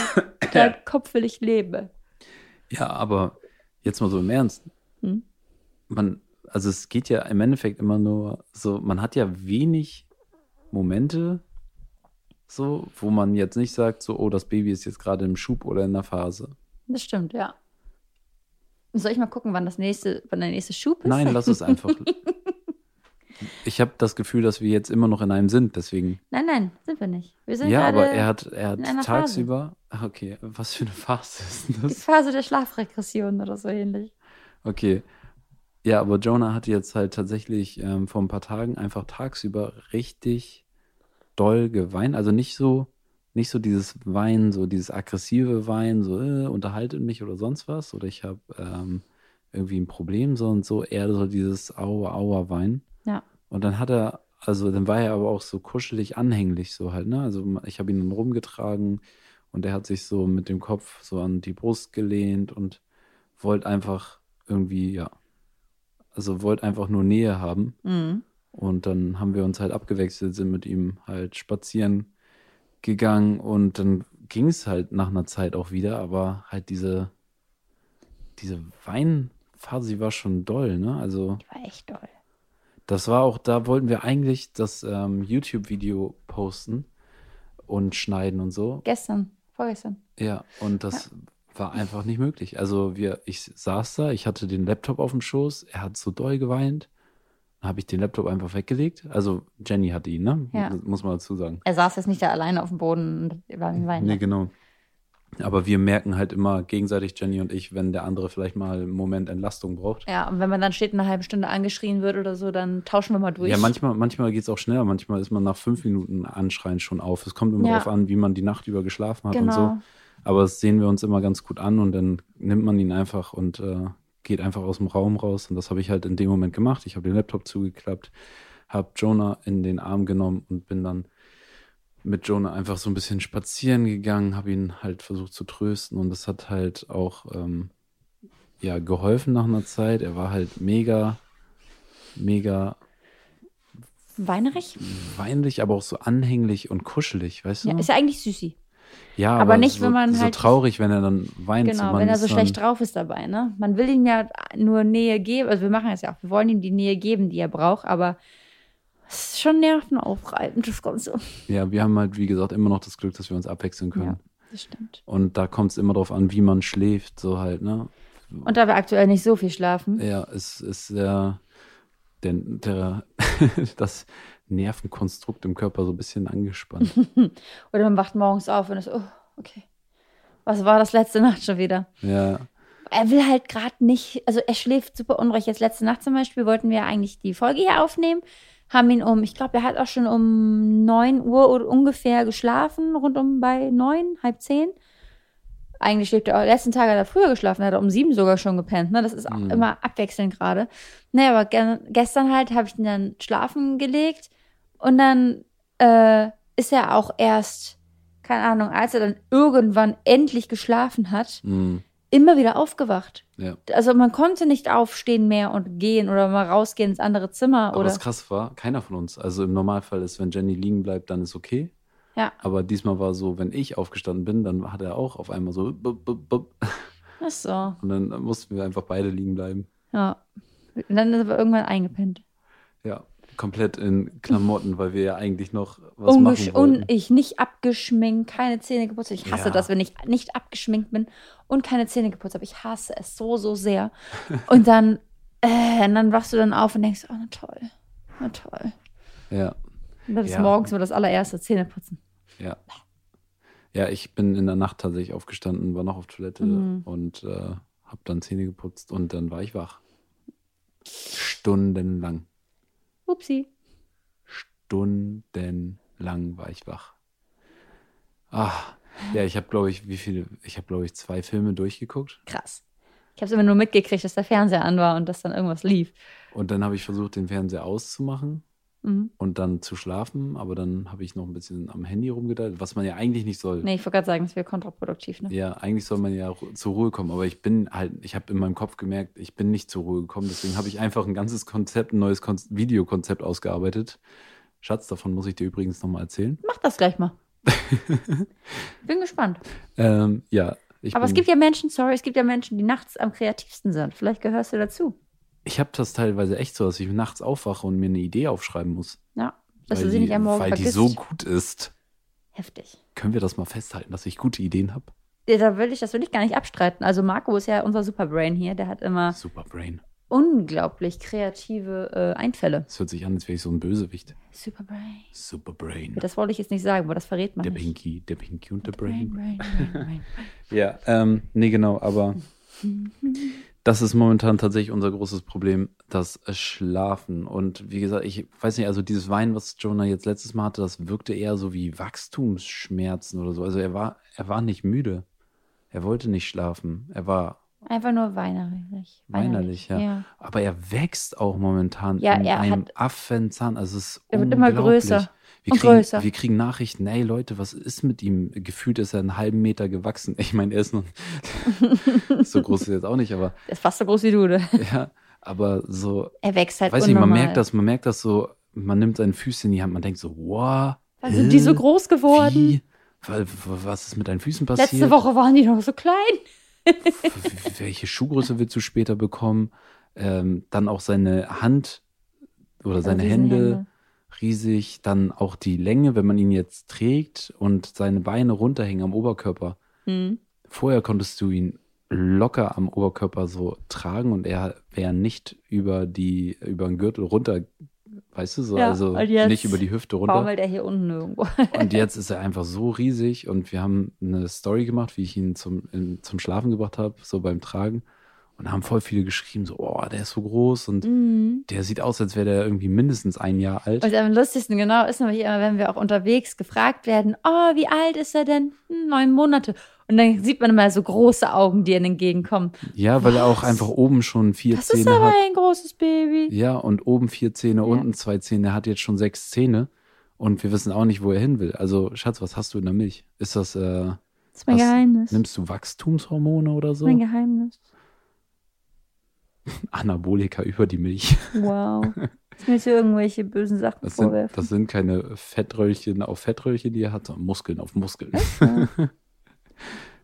Speaker 3: dein (coughs) Kopf will ich leben.
Speaker 2: Ja, aber jetzt mal so im Ernst.
Speaker 3: Hm?
Speaker 2: Man, also es geht ja im Endeffekt immer nur so, man hat ja wenig Momente, so, wo man jetzt nicht sagt, so, oh, das Baby ist jetzt gerade im Schub oder in der Phase.
Speaker 3: Das stimmt, ja. Soll ich mal gucken, wann das nächste, wann der nächste Schub ist?
Speaker 2: Nein, lass es einfach. (laughs) Ich habe das Gefühl, dass wir jetzt immer noch in einem sind, deswegen.
Speaker 3: Nein, nein, sind wir nicht. Wir sind
Speaker 2: Ja, aber er hat, er hat tagsüber. Ach, Okay, was für eine Phase ist denn
Speaker 3: die
Speaker 2: das?
Speaker 3: Phase der Schlafregression oder so ähnlich.
Speaker 2: Okay. Ja, aber Jonah hat jetzt halt tatsächlich ähm, vor ein paar Tagen einfach tagsüber richtig doll geweint. Also nicht so, nicht so dieses Weinen, so dieses aggressive Weinen, so äh, unterhaltet mich oder sonst was. Oder ich habe ähm, irgendwie ein Problem, sondern so eher so dieses Aua, Aua Weinen.
Speaker 3: Ja.
Speaker 2: Und dann hat er, also dann war er aber auch so kuschelig anhänglich, so halt, ne? Also ich habe ihn dann rumgetragen und er hat sich so mit dem Kopf so an die Brust gelehnt und wollte einfach irgendwie, ja, also wollte einfach nur Nähe haben.
Speaker 3: Mhm.
Speaker 2: Und dann haben wir uns halt abgewechselt, sind mit ihm halt spazieren gegangen und dann ging es halt nach einer Zeit auch wieder, aber halt diese, diese Weinphase, die war schon doll, ne? Also
Speaker 3: Die war echt doll.
Speaker 2: das war auch, da wollten wir eigentlich das ähm, YouTube-Video posten und schneiden und so.
Speaker 3: Gestern, vorgestern.
Speaker 2: Ja, und das war einfach nicht möglich. Also wir, ich saß da, ich hatte den Laptop auf dem Schoß, er hat so doll geweint. Habe ich den Laptop einfach weggelegt. Also Jenny hatte ihn, ne?
Speaker 3: Ja.
Speaker 2: Muss man dazu sagen.
Speaker 3: Er saß jetzt nicht da alleine auf dem Boden und war im Wein.
Speaker 2: Nee, genau. Aber wir merken halt immer gegenseitig, Jenny und ich, wenn der andere vielleicht mal einen Moment Entlastung braucht.
Speaker 3: Ja, und wenn man dann steht und eine halbe Stunde angeschrien wird oder so, dann tauschen wir mal durch.
Speaker 2: Ja, manchmal, manchmal geht es auch schneller. Manchmal ist man nach fünf Minuten Anschreien schon auf. Es kommt immer
Speaker 3: Ja.
Speaker 2: darauf an, wie man die Nacht über geschlafen hat und
Speaker 3: Genau.
Speaker 2: so. Aber das sehen wir uns immer ganz gut an und dann nimmt man ihn einfach und äh, geht einfach aus dem Raum raus. Und das habe ich halt in dem Moment gemacht. Ich habe den Laptop zugeklappt, habe Jonah in den Arm genommen und bin dann mit Jonah einfach so ein bisschen spazieren gegangen, habe ihn halt versucht zu trösten und das hat halt auch ähm, ja geholfen nach einer Zeit. Er war halt mega, mega
Speaker 3: Weinerig?
Speaker 2: weinlich, aber auch so anhänglich und kuschelig, weißt du?
Speaker 3: Ja, ist ja eigentlich süßi.
Speaker 2: Ja,
Speaker 3: aber
Speaker 2: aber,
Speaker 3: nicht,
Speaker 2: so,
Speaker 3: wenn man
Speaker 2: so
Speaker 3: halt-
Speaker 2: traurig, wenn er dann weint.
Speaker 3: Genau, wenn er so schlecht drauf ist dabei, ne? Man will ihm ja nur Nähe geben, also wir machen es ja auch, wir wollen ihm die Nähe geben, die er braucht, aber es ist schon nervenaufreibend, das Ganze.
Speaker 2: Ja, wir haben halt, wie gesagt, immer noch das Glück, dass wir uns abwechseln können.
Speaker 3: Ja, das stimmt.
Speaker 2: Und da kommt es immer drauf an, wie man schläft, so halt, ne?
Speaker 3: Und da wir aktuell nicht so viel schlafen,
Speaker 2: Ja, es ist sehr, der, der, (laughs) das Nervenkonstrukt im Körper so ein bisschen angespannt. (laughs)
Speaker 3: oder man wacht morgens auf und ist, oh, okay. Was war das letzte Nacht schon wieder?
Speaker 2: ja,
Speaker 3: Er will halt gerade nicht, also er schläft super unruhig. Jetzt letzte Nacht zum Beispiel wollten wir eigentlich die Folge hier aufnehmen, haben ihn um, ich glaube, er hat auch schon um 9 Uhr oder ungefähr geschlafen, rund um bei 9, halb 10. Eigentlich schläft er auch, letzten Tage hat er früher geschlafen, hat er um sieben sogar schon gepennt. Ne? Das ist auch
Speaker 2: Mhm.
Speaker 3: immer abwechselnd gerade. Naja, aber ge gestern halt habe ich ihn dann schlafen gelegt und dann äh, ist er auch erst, keine Ahnung, als er dann irgendwann endlich geschlafen hat,
Speaker 2: Mhm.
Speaker 3: immer wieder aufgewacht.
Speaker 2: Ja.
Speaker 3: Also man konnte nicht aufstehen mehr und gehen oder mal rausgehen ins andere Zimmer
Speaker 2: Aber
Speaker 3: oder.
Speaker 2: was krass war, keiner von uns. Also im Normalfall ist, wenn Jenny liegen bleibt, dann ist okay.
Speaker 3: Ja.
Speaker 2: Aber diesmal war so, wenn ich aufgestanden bin, dann hat er auch auf einmal so bup, bup, bup.
Speaker 3: Ach so.
Speaker 2: und dann mussten wir einfach beide liegen bleiben.
Speaker 3: Ja. Und dann ist er aber irgendwann eingepennt.
Speaker 2: Ja, komplett in Klamotten, weil wir ja eigentlich noch was
Speaker 3: Ungesch
Speaker 2: machen wollten.
Speaker 3: und ich nicht abgeschminkt, keine Zähne geputzt. Ich hasse
Speaker 2: Ja.
Speaker 3: das, wenn ich nicht abgeschminkt bin und keine Zähne geputzt habe. Ich hasse es so, so sehr. Und dann, äh, und dann wachst du dann auf und denkst, oh, na toll, na toll.
Speaker 2: Ja,
Speaker 3: Und das ist
Speaker 2: Ja.
Speaker 3: morgens immer das allererste Zähne putzen.
Speaker 2: ja. Ja, ich bin in der Nacht tatsächlich aufgestanden, war noch auf Toilette
Speaker 3: Mhm.
Speaker 2: und äh, habe dann Zähne geputzt und dann war ich wach. Stundenlang.
Speaker 3: Upsi.
Speaker 2: Stundenlang war ich wach. Ah, ja, ich habe, glaube ich, wie viele, ich habe, glaube ich, zwei Filme durchgeguckt
Speaker 3: Krass. Ich habe es immer nur mitgekriegt, dass der Fernseher an war und dass dann irgendwas lief.
Speaker 2: und dann habe ich versucht, den Fernseher auszumachen
Speaker 3: Mhm.
Speaker 2: und dann zu schlafen, aber dann habe ich noch ein bisschen am Handy rumgedeilt, was man ja eigentlich nicht soll.
Speaker 3: Nee, ich wollte gerade sagen, das wäre kontraproduktiv. Ne?
Speaker 2: Ja, eigentlich soll man ja zur Ruhe kommen, aber ich bin halt, ich habe in meinem Kopf gemerkt, ich bin nicht zur Ruhe gekommen, deswegen habe ich einfach ein ganzes Konzept, ein neues Kon Videokonzept ausgearbeitet. Schatz, davon muss ich dir übrigens nochmal erzählen.
Speaker 3: Mach das gleich mal. (laughs) Bin gespannt.
Speaker 2: Ähm, ja, ich
Speaker 3: Aber es gibt ja Menschen, sorry, es gibt ja Menschen, die nachts am kreativsten sind. Vielleicht gehörst du dazu.
Speaker 2: Ich habe das teilweise echt so, dass ich nachts aufwache und mir eine Idee aufschreiben muss.
Speaker 3: Ja. Dass du sie
Speaker 2: die,
Speaker 3: nicht am Morgen
Speaker 2: Weil
Speaker 3: vergisst.
Speaker 2: die so gut ist.
Speaker 3: Heftig.
Speaker 2: Können wir das mal festhalten, dass ich gute Ideen habe?
Speaker 3: Ja, da will ich, das will ich gar nicht abstreiten. Also Marco ist ja unser Superbrain hier. Der hat immer
Speaker 2: Super Brain.
Speaker 3: unglaublich kreative äh, Einfälle.
Speaker 2: Das hört sich an, als wäre ich so ein Bösewicht.
Speaker 3: Superbrain.
Speaker 2: Super Brain.
Speaker 3: Das wollte ich jetzt nicht sagen, aber das verrät man
Speaker 2: Der
Speaker 3: nicht.
Speaker 2: Pinky, der Pinky und der
Speaker 3: Brain,
Speaker 2: Brain.
Speaker 3: Brain, Brain, Brain. (laughs)
Speaker 2: Ja, ähm, nee, genau, aber (laughs) das ist momentan tatsächlich unser großes Problem, das Schlafen. Und wie gesagt, ich weiß nicht, also dieses Weinen, was Jonah jetzt letztes Mal hatte, das wirkte eher so wie Wachstumsschmerzen oder so. Also er war, er war nicht müde. Er wollte nicht schlafen. Er war
Speaker 3: Einfach nur weinerlich.
Speaker 2: weinerlich, ja.
Speaker 3: ja.
Speaker 2: Aber er wächst auch momentan
Speaker 3: Ja,
Speaker 2: in
Speaker 3: er
Speaker 2: einem
Speaker 3: hat-
Speaker 2: Affenzahn. Also es ist
Speaker 3: Er wird immer größer
Speaker 2: Wir
Speaker 3: und
Speaker 2: kriegen,
Speaker 3: größer.
Speaker 2: Wir kriegen Nachrichten, ey Leute, was ist mit ihm? Gefühlt ist er einen halben Meter gewachsen. Ich meine, er ist noch (laughs) so groß ist er jetzt auch nicht, aber
Speaker 3: Der ist fast so groß wie du. ne?
Speaker 2: ja, aber so,
Speaker 3: Er wächst halt
Speaker 2: weiß nicht, man merkt das, man merkt das so, man nimmt seine Füße in die Hand, man denkt so, wow,
Speaker 3: Wann sind die so groß geworden?
Speaker 2: Wie? Wa- wa- Was ist mit deinen Füßen passiert?
Speaker 3: Letzte Woche waren die noch so klein.
Speaker 2: Welche Schuhgröße willst du später bekommen? Ähm, dann auch seine Hand oder seine Hände,
Speaker 3: Riesenhände.
Speaker 2: Riesig. Dann auch die Länge, wenn man ihn jetzt trägt und seine Beine runterhängen am Oberkörper.
Speaker 3: Hm.
Speaker 2: Vorher konntest du ihn locker am Oberkörper so tragen und er wäre nicht über die über den Gürtel runter, weißt du so,
Speaker 3: Ja,
Speaker 2: also nicht über die Hüfte runter.
Speaker 3: Baumelt er hier unten irgendwo. (laughs)
Speaker 2: Und jetzt ist er einfach so riesig und wir haben eine Story gemacht, wie ich ihn zum, in, zum Schlafen gebracht habe, so beim Tragen. Und da haben voll viele geschrieben, so, oh, der ist so groß und
Speaker 3: Mhm.
Speaker 2: der sieht aus, als wäre der irgendwie mindestens ein Jahr alt.
Speaker 3: Und am lustigsten genau ist nämlich immer, wenn wir auch unterwegs gefragt werden, oh, wie alt ist er denn? Hm, neun Monate. Und dann sieht man immer so große Augen, die ihnen entgegenkommen.
Speaker 2: ja, weil er auch
Speaker 3: Was?
Speaker 2: einfach oben schon vier
Speaker 3: Das ist
Speaker 2: Zähne
Speaker 3: aber
Speaker 2: hat.
Speaker 3: ein großes Baby.
Speaker 2: Ja, und oben vier Zähne, unten zwei Zähne. Er hat jetzt schon sechs Zähne. Und wir wissen auch nicht, wo er hin will. Also, Schatz, was hast du in der Milch? Ist das, äh,
Speaker 3: Das ist mein
Speaker 2: Was?
Speaker 3: Geheimnis.
Speaker 2: nimmst du Wachstumshormone oder so?
Speaker 3: Mein Geheimnis.
Speaker 2: Anabolika über die Milch.
Speaker 3: Wow. (laughs) Willst du irgendwelche bösen Sachen
Speaker 2: Das sind,
Speaker 3: vorwerfen.
Speaker 2: das sind keine Fettröllchen auf Fettröllchen, die er hat, sondern Muskeln auf Muskeln. (laughs)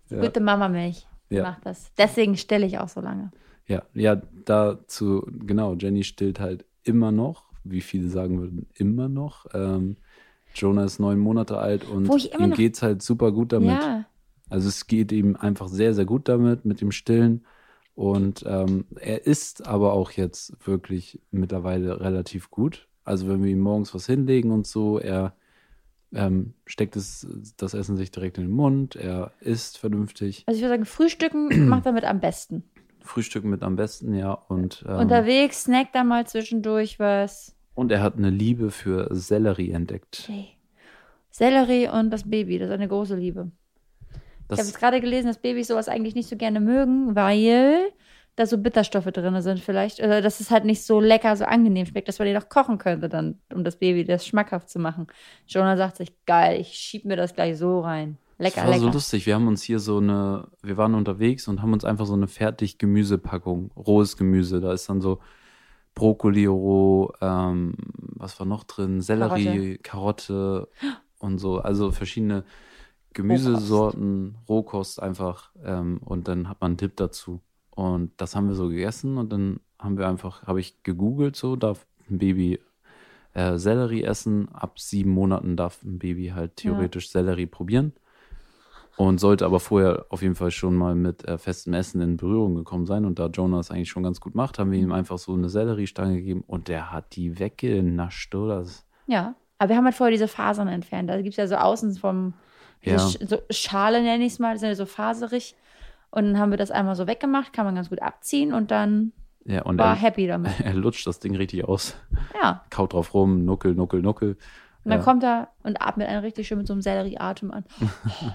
Speaker 2: Ja.
Speaker 3: Gute Mama-Milch.
Speaker 2: Ja.
Speaker 3: Macht das. Deswegen stelle ich auch so lange.
Speaker 2: Ja, ja, dazu, genau, Jenny stillt halt immer noch, wie viele sagen würden, immer noch. Ähm, Jonah ist neun Monate alt und
Speaker 3: ich
Speaker 2: ihm
Speaker 3: noch-
Speaker 2: geht's halt super gut damit.
Speaker 3: Ja.
Speaker 2: Also es geht ihm einfach sehr, sehr gut damit, mit dem Stillen. Und ähm, er isst aber auch jetzt wirklich mittlerweile relativ gut. Also wenn wir ihm morgens was hinlegen und so, er ähm, steckt es, das Essen sich direkt in den Mund, er isst vernünftig.
Speaker 3: Also ich würde sagen, Frühstücken (clears throat) macht er mit am besten.
Speaker 2: Frühstück mit am besten, ja. Und, ähm,
Speaker 3: Unterwegs snackt er mal zwischendurch was.
Speaker 2: und er hat eine Liebe für Sellerie entdeckt.
Speaker 3: Okay. Sellerie und das Baby, das ist eine große Liebe.
Speaker 2: Das,
Speaker 3: ich habe jetzt gerade gelesen, dass Babys sowas eigentlich nicht so gerne mögen, weil da so Bitterstoffe drin sind vielleicht. Oder dass es halt nicht so lecker, so angenehm schmeckt, dass man die doch kochen könnte dann, um das Baby das schmackhaft zu machen. Jonah sagt sich, geil, ich schieb mir das gleich so rein. Lecker,
Speaker 2: das war
Speaker 3: lecker.
Speaker 2: so lustig. Wir haben uns hier so eine, wir waren unterwegs und haben uns einfach so eine fertig Gemüsepackung, rohes Gemüse. Da ist dann so Brokkoli roh, ähm, was war noch drin? Sellerie, Karotte, und so. Also verschiedene Gemüsesorten, Rohkost, einfach. Ähm, und dann hat man einen Tipp dazu. Und das haben wir so gegessen und dann haben wir einfach, habe ich gegoogelt, so darf ein Baby äh, Sellerie essen. Ab sieben Monaten darf ein Baby halt theoretisch Sellerie probieren. Und sollte aber vorher auf jeden Fall schon mal mit äh, festem Essen in Berührung gekommen sein. Und da Jonah es eigentlich schon ganz gut macht, haben wir ihm einfach so eine Selleriestange gegeben und der hat die weggenascht, oder?
Speaker 3: Ja, aber wir haben halt vorher diese Fasern entfernt. Da gibt es ja so außen vom
Speaker 2: Ja.
Speaker 3: So Schale, nenne ich es mal, sind ja so faserig. Und dann haben wir das einmal so weggemacht, kann man ganz gut abziehen und dann
Speaker 2: ja, und
Speaker 3: war
Speaker 2: er,
Speaker 3: happy damit. (laughs)
Speaker 2: er lutscht das Ding richtig aus.
Speaker 3: Ja.
Speaker 2: Kaut drauf rum, nuckel, nuckel, nuckel.
Speaker 3: Und dann
Speaker 2: Ja.
Speaker 3: kommt er und atmet einen richtig schön mit so einem Sellerieatem an. (laughs)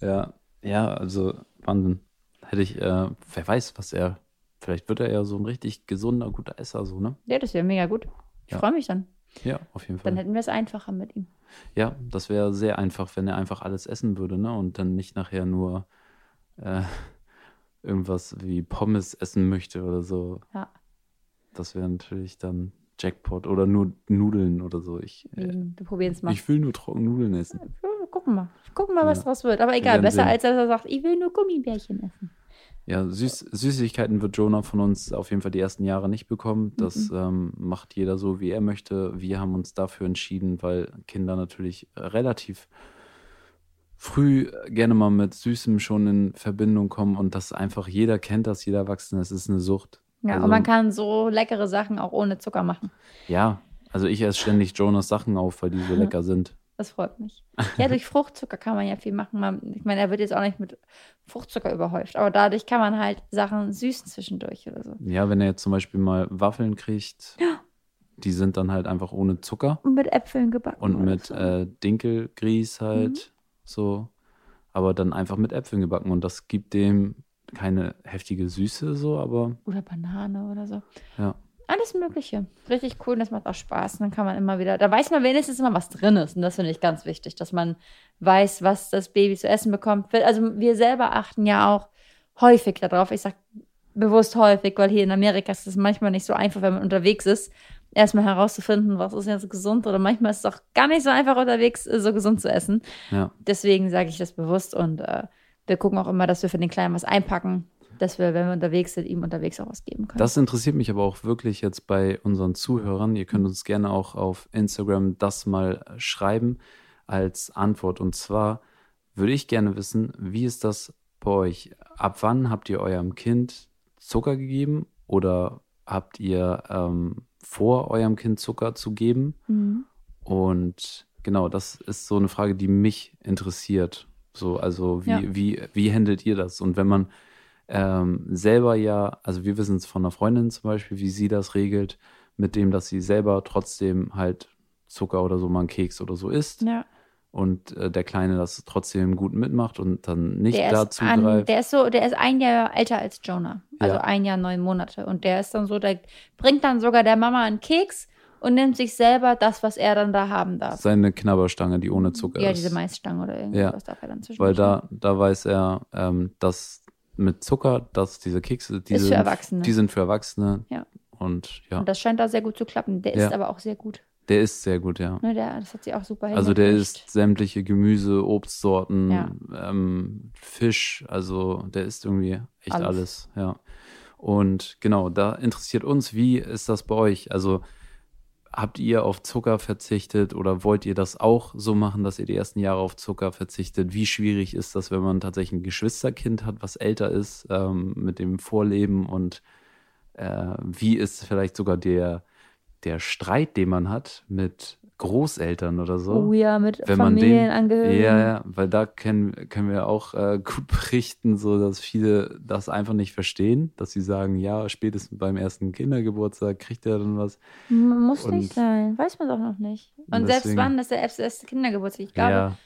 Speaker 2: Ja, ja, also Wahnsinn. Hätte ich, äh, wer weiß, was er, vielleicht wird er ja so ein richtig gesunder, guter Esser, so, ne?
Speaker 3: Ja, das wäre mega gut. Ich
Speaker 2: Ja.
Speaker 3: freue mich dann.
Speaker 2: Ja, auf jeden
Speaker 3: Dann
Speaker 2: Fall.
Speaker 3: hätten wir es einfacher mit ihm.
Speaker 2: Ja, das wäre sehr einfach, wenn er einfach alles essen würde, ne? Und dann nicht nachher nur äh, (laughs) irgendwas wie Pommes essen möchte oder so.
Speaker 3: Ja.
Speaker 2: Das wäre natürlich dann Jackpot oder nur Nudeln oder so. Ich, äh,
Speaker 3: Wir probieren es mal.
Speaker 2: ich will nur trocken Nudeln essen.
Speaker 3: Gucken mal. Gucken mal, was
Speaker 2: Ja.
Speaker 3: draus wird. Aber egal, besser
Speaker 2: sehen.
Speaker 3: als dass er sagt, ich will nur Gummibärchen essen.
Speaker 2: Ja, Süß Süßigkeiten wird Jonah von uns auf jeden Fall die ersten Jahre nicht bekommen. Das ähm, macht jeder so, wie er möchte. Wir haben uns dafür entschieden, weil Kinder natürlich relativ früh gerne mal mit Süßem schon in Verbindung kommen und das einfach jeder kennt das, jeder Erwachsene. Es ist eine Sucht.
Speaker 3: Ja,
Speaker 2: Also-
Speaker 3: und man kann so leckere Sachen auch ohne Zucker machen.
Speaker 2: Ja, also ich esse ständig Jonas Sachen auf, weil die so lecker sind.
Speaker 3: Das freut mich. (laughs) Ja, durch Fruchtzucker kann man ja viel machen. Man, ich meine, er wird jetzt auch nicht mit Fruchtzucker überhäuft, aber dadurch kann man halt Sachen süßen zwischendurch oder so.
Speaker 2: Ja, wenn er jetzt zum Beispiel mal Waffeln kriegt, (gasps) die sind dann halt einfach ohne Zucker.
Speaker 3: Und mit Äpfeln gebacken.
Speaker 2: Und mit
Speaker 3: so.
Speaker 2: äh, Dinkelgrieß halt
Speaker 3: Mhm.
Speaker 2: so. Aber dann einfach mit Äpfeln gebacken. Und das gibt dem keine heftige Süße so, aber
Speaker 3: Oder Banane oder so.
Speaker 2: ja.
Speaker 3: Alles Mögliche. Richtig cool, das macht auch Spaß. Und dann kann man immer wieder, da weiß man wenigstens immer, was drin ist. Und das finde ich ganz wichtig, dass man weiß, was das Baby zu essen bekommt. Also wir selber achten ja auch häufig darauf. Ich sage bewusst häufig, weil hier in Amerika ist es manchmal nicht so einfach, wenn man unterwegs ist, erstmal herauszufinden, was ist jetzt gesund. Oder manchmal ist es auch gar nicht so einfach unterwegs, äh, so gesund zu essen.
Speaker 2: Ja.
Speaker 3: Deswegen sage ich das bewusst und äh, wir gucken auch immer, dass wir für den Kleinen was einpacken, dass wir, wenn wir unterwegs sind, ihm unterwegs auch was geben können.
Speaker 2: Das interessiert mich aber auch wirklich jetzt bei unseren Zuhörern. Ihr könnt uns gerne auch auf Instagram das mal schreiben als Antwort. Und zwar würde ich gerne wissen, wie ist das bei euch? Ab wann habt ihr eurem Kind Zucker gegeben oder habt ihr ähm, vor, eurem Kind Zucker zu geben?
Speaker 3: Mhm.
Speaker 2: Und genau, das ist so eine Frage, die mich interessiert. So, also wie,
Speaker 3: Ja.
Speaker 2: wie, wie handelt ihr das? Und wenn man ähm, selber ja, also wir wissen es von einer Freundin zum Beispiel, wie sie das regelt, mit dem, dass sie selber trotzdem halt Zucker oder so mal einen Keks oder so isst
Speaker 3: Ja.
Speaker 2: und äh, der Kleine das trotzdem gut mitmacht und dann nicht
Speaker 3: Der
Speaker 2: dazu
Speaker 3: an,
Speaker 2: greift.
Speaker 3: der ist so, der ist ein Jahr älter als Jonah. Also
Speaker 2: Ja.
Speaker 3: ein Jahr, neun Monate. Und der ist dann so, der bringt dann sogar der Mama einen Keks und nimmt sich selber das, was er dann da haben darf.
Speaker 2: Seine Knabberstange, die ohne Zucker
Speaker 3: ja,
Speaker 2: ist.
Speaker 3: diese Maisstange oder irgendwas darf er dann zwischen.
Speaker 2: Weil da, da weiß er, ähm, dass mit Zucker, dass diese Kekse, die,
Speaker 3: Ist
Speaker 2: sind,
Speaker 3: Erwachsene.
Speaker 2: die sind für Erwachsene.
Speaker 3: Ja.
Speaker 2: Und ja,
Speaker 3: Und das scheint da sehr gut zu klappen. Der
Speaker 2: Ja.
Speaker 3: ist aber auch sehr gut.
Speaker 2: der ist sehr gut, ja.
Speaker 3: Ne, der, das hat sie auch super
Speaker 2: Also der isst sämtliche Gemüse, Obstsorten,
Speaker 3: Ja.
Speaker 2: ähm, Fisch, also der isst irgendwie echt
Speaker 3: Alles.
Speaker 2: alles. ja. Und genau, da interessiert uns, wie ist das bei euch? Also habt ihr auf Zucker verzichtet oder wollt ihr das auch so machen, dass ihr die ersten Jahre auf Zucker verzichtet? Wie schwierig ist das, wenn man tatsächlich ein Geschwisterkind hat, was älter ist, ähm, mit dem Vorleben und äh, wie ist vielleicht sogar der, der Streit, den man hat mit Großeltern oder so?
Speaker 3: Oh ja, mit
Speaker 2: wenn man den,
Speaker 3: Familienangehörigen.
Speaker 2: ja, ja, weil da können, können wir auch äh, (laughs) gut berichten, so dass viele das einfach nicht verstehen, dass sie sagen, ja, spätestens beim ersten Kindergeburtstag kriegt er dann was.
Speaker 3: Muss
Speaker 2: Und-
Speaker 3: nicht sein. Weiß man doch noch nicht. Und
Speaker 2: Und
Speaker 3: selbst
Speaker 2: deswegen-
Speaker 3: wann ist der erste Kindergeburtstag? Ich glaube,
Speaker 2: ja,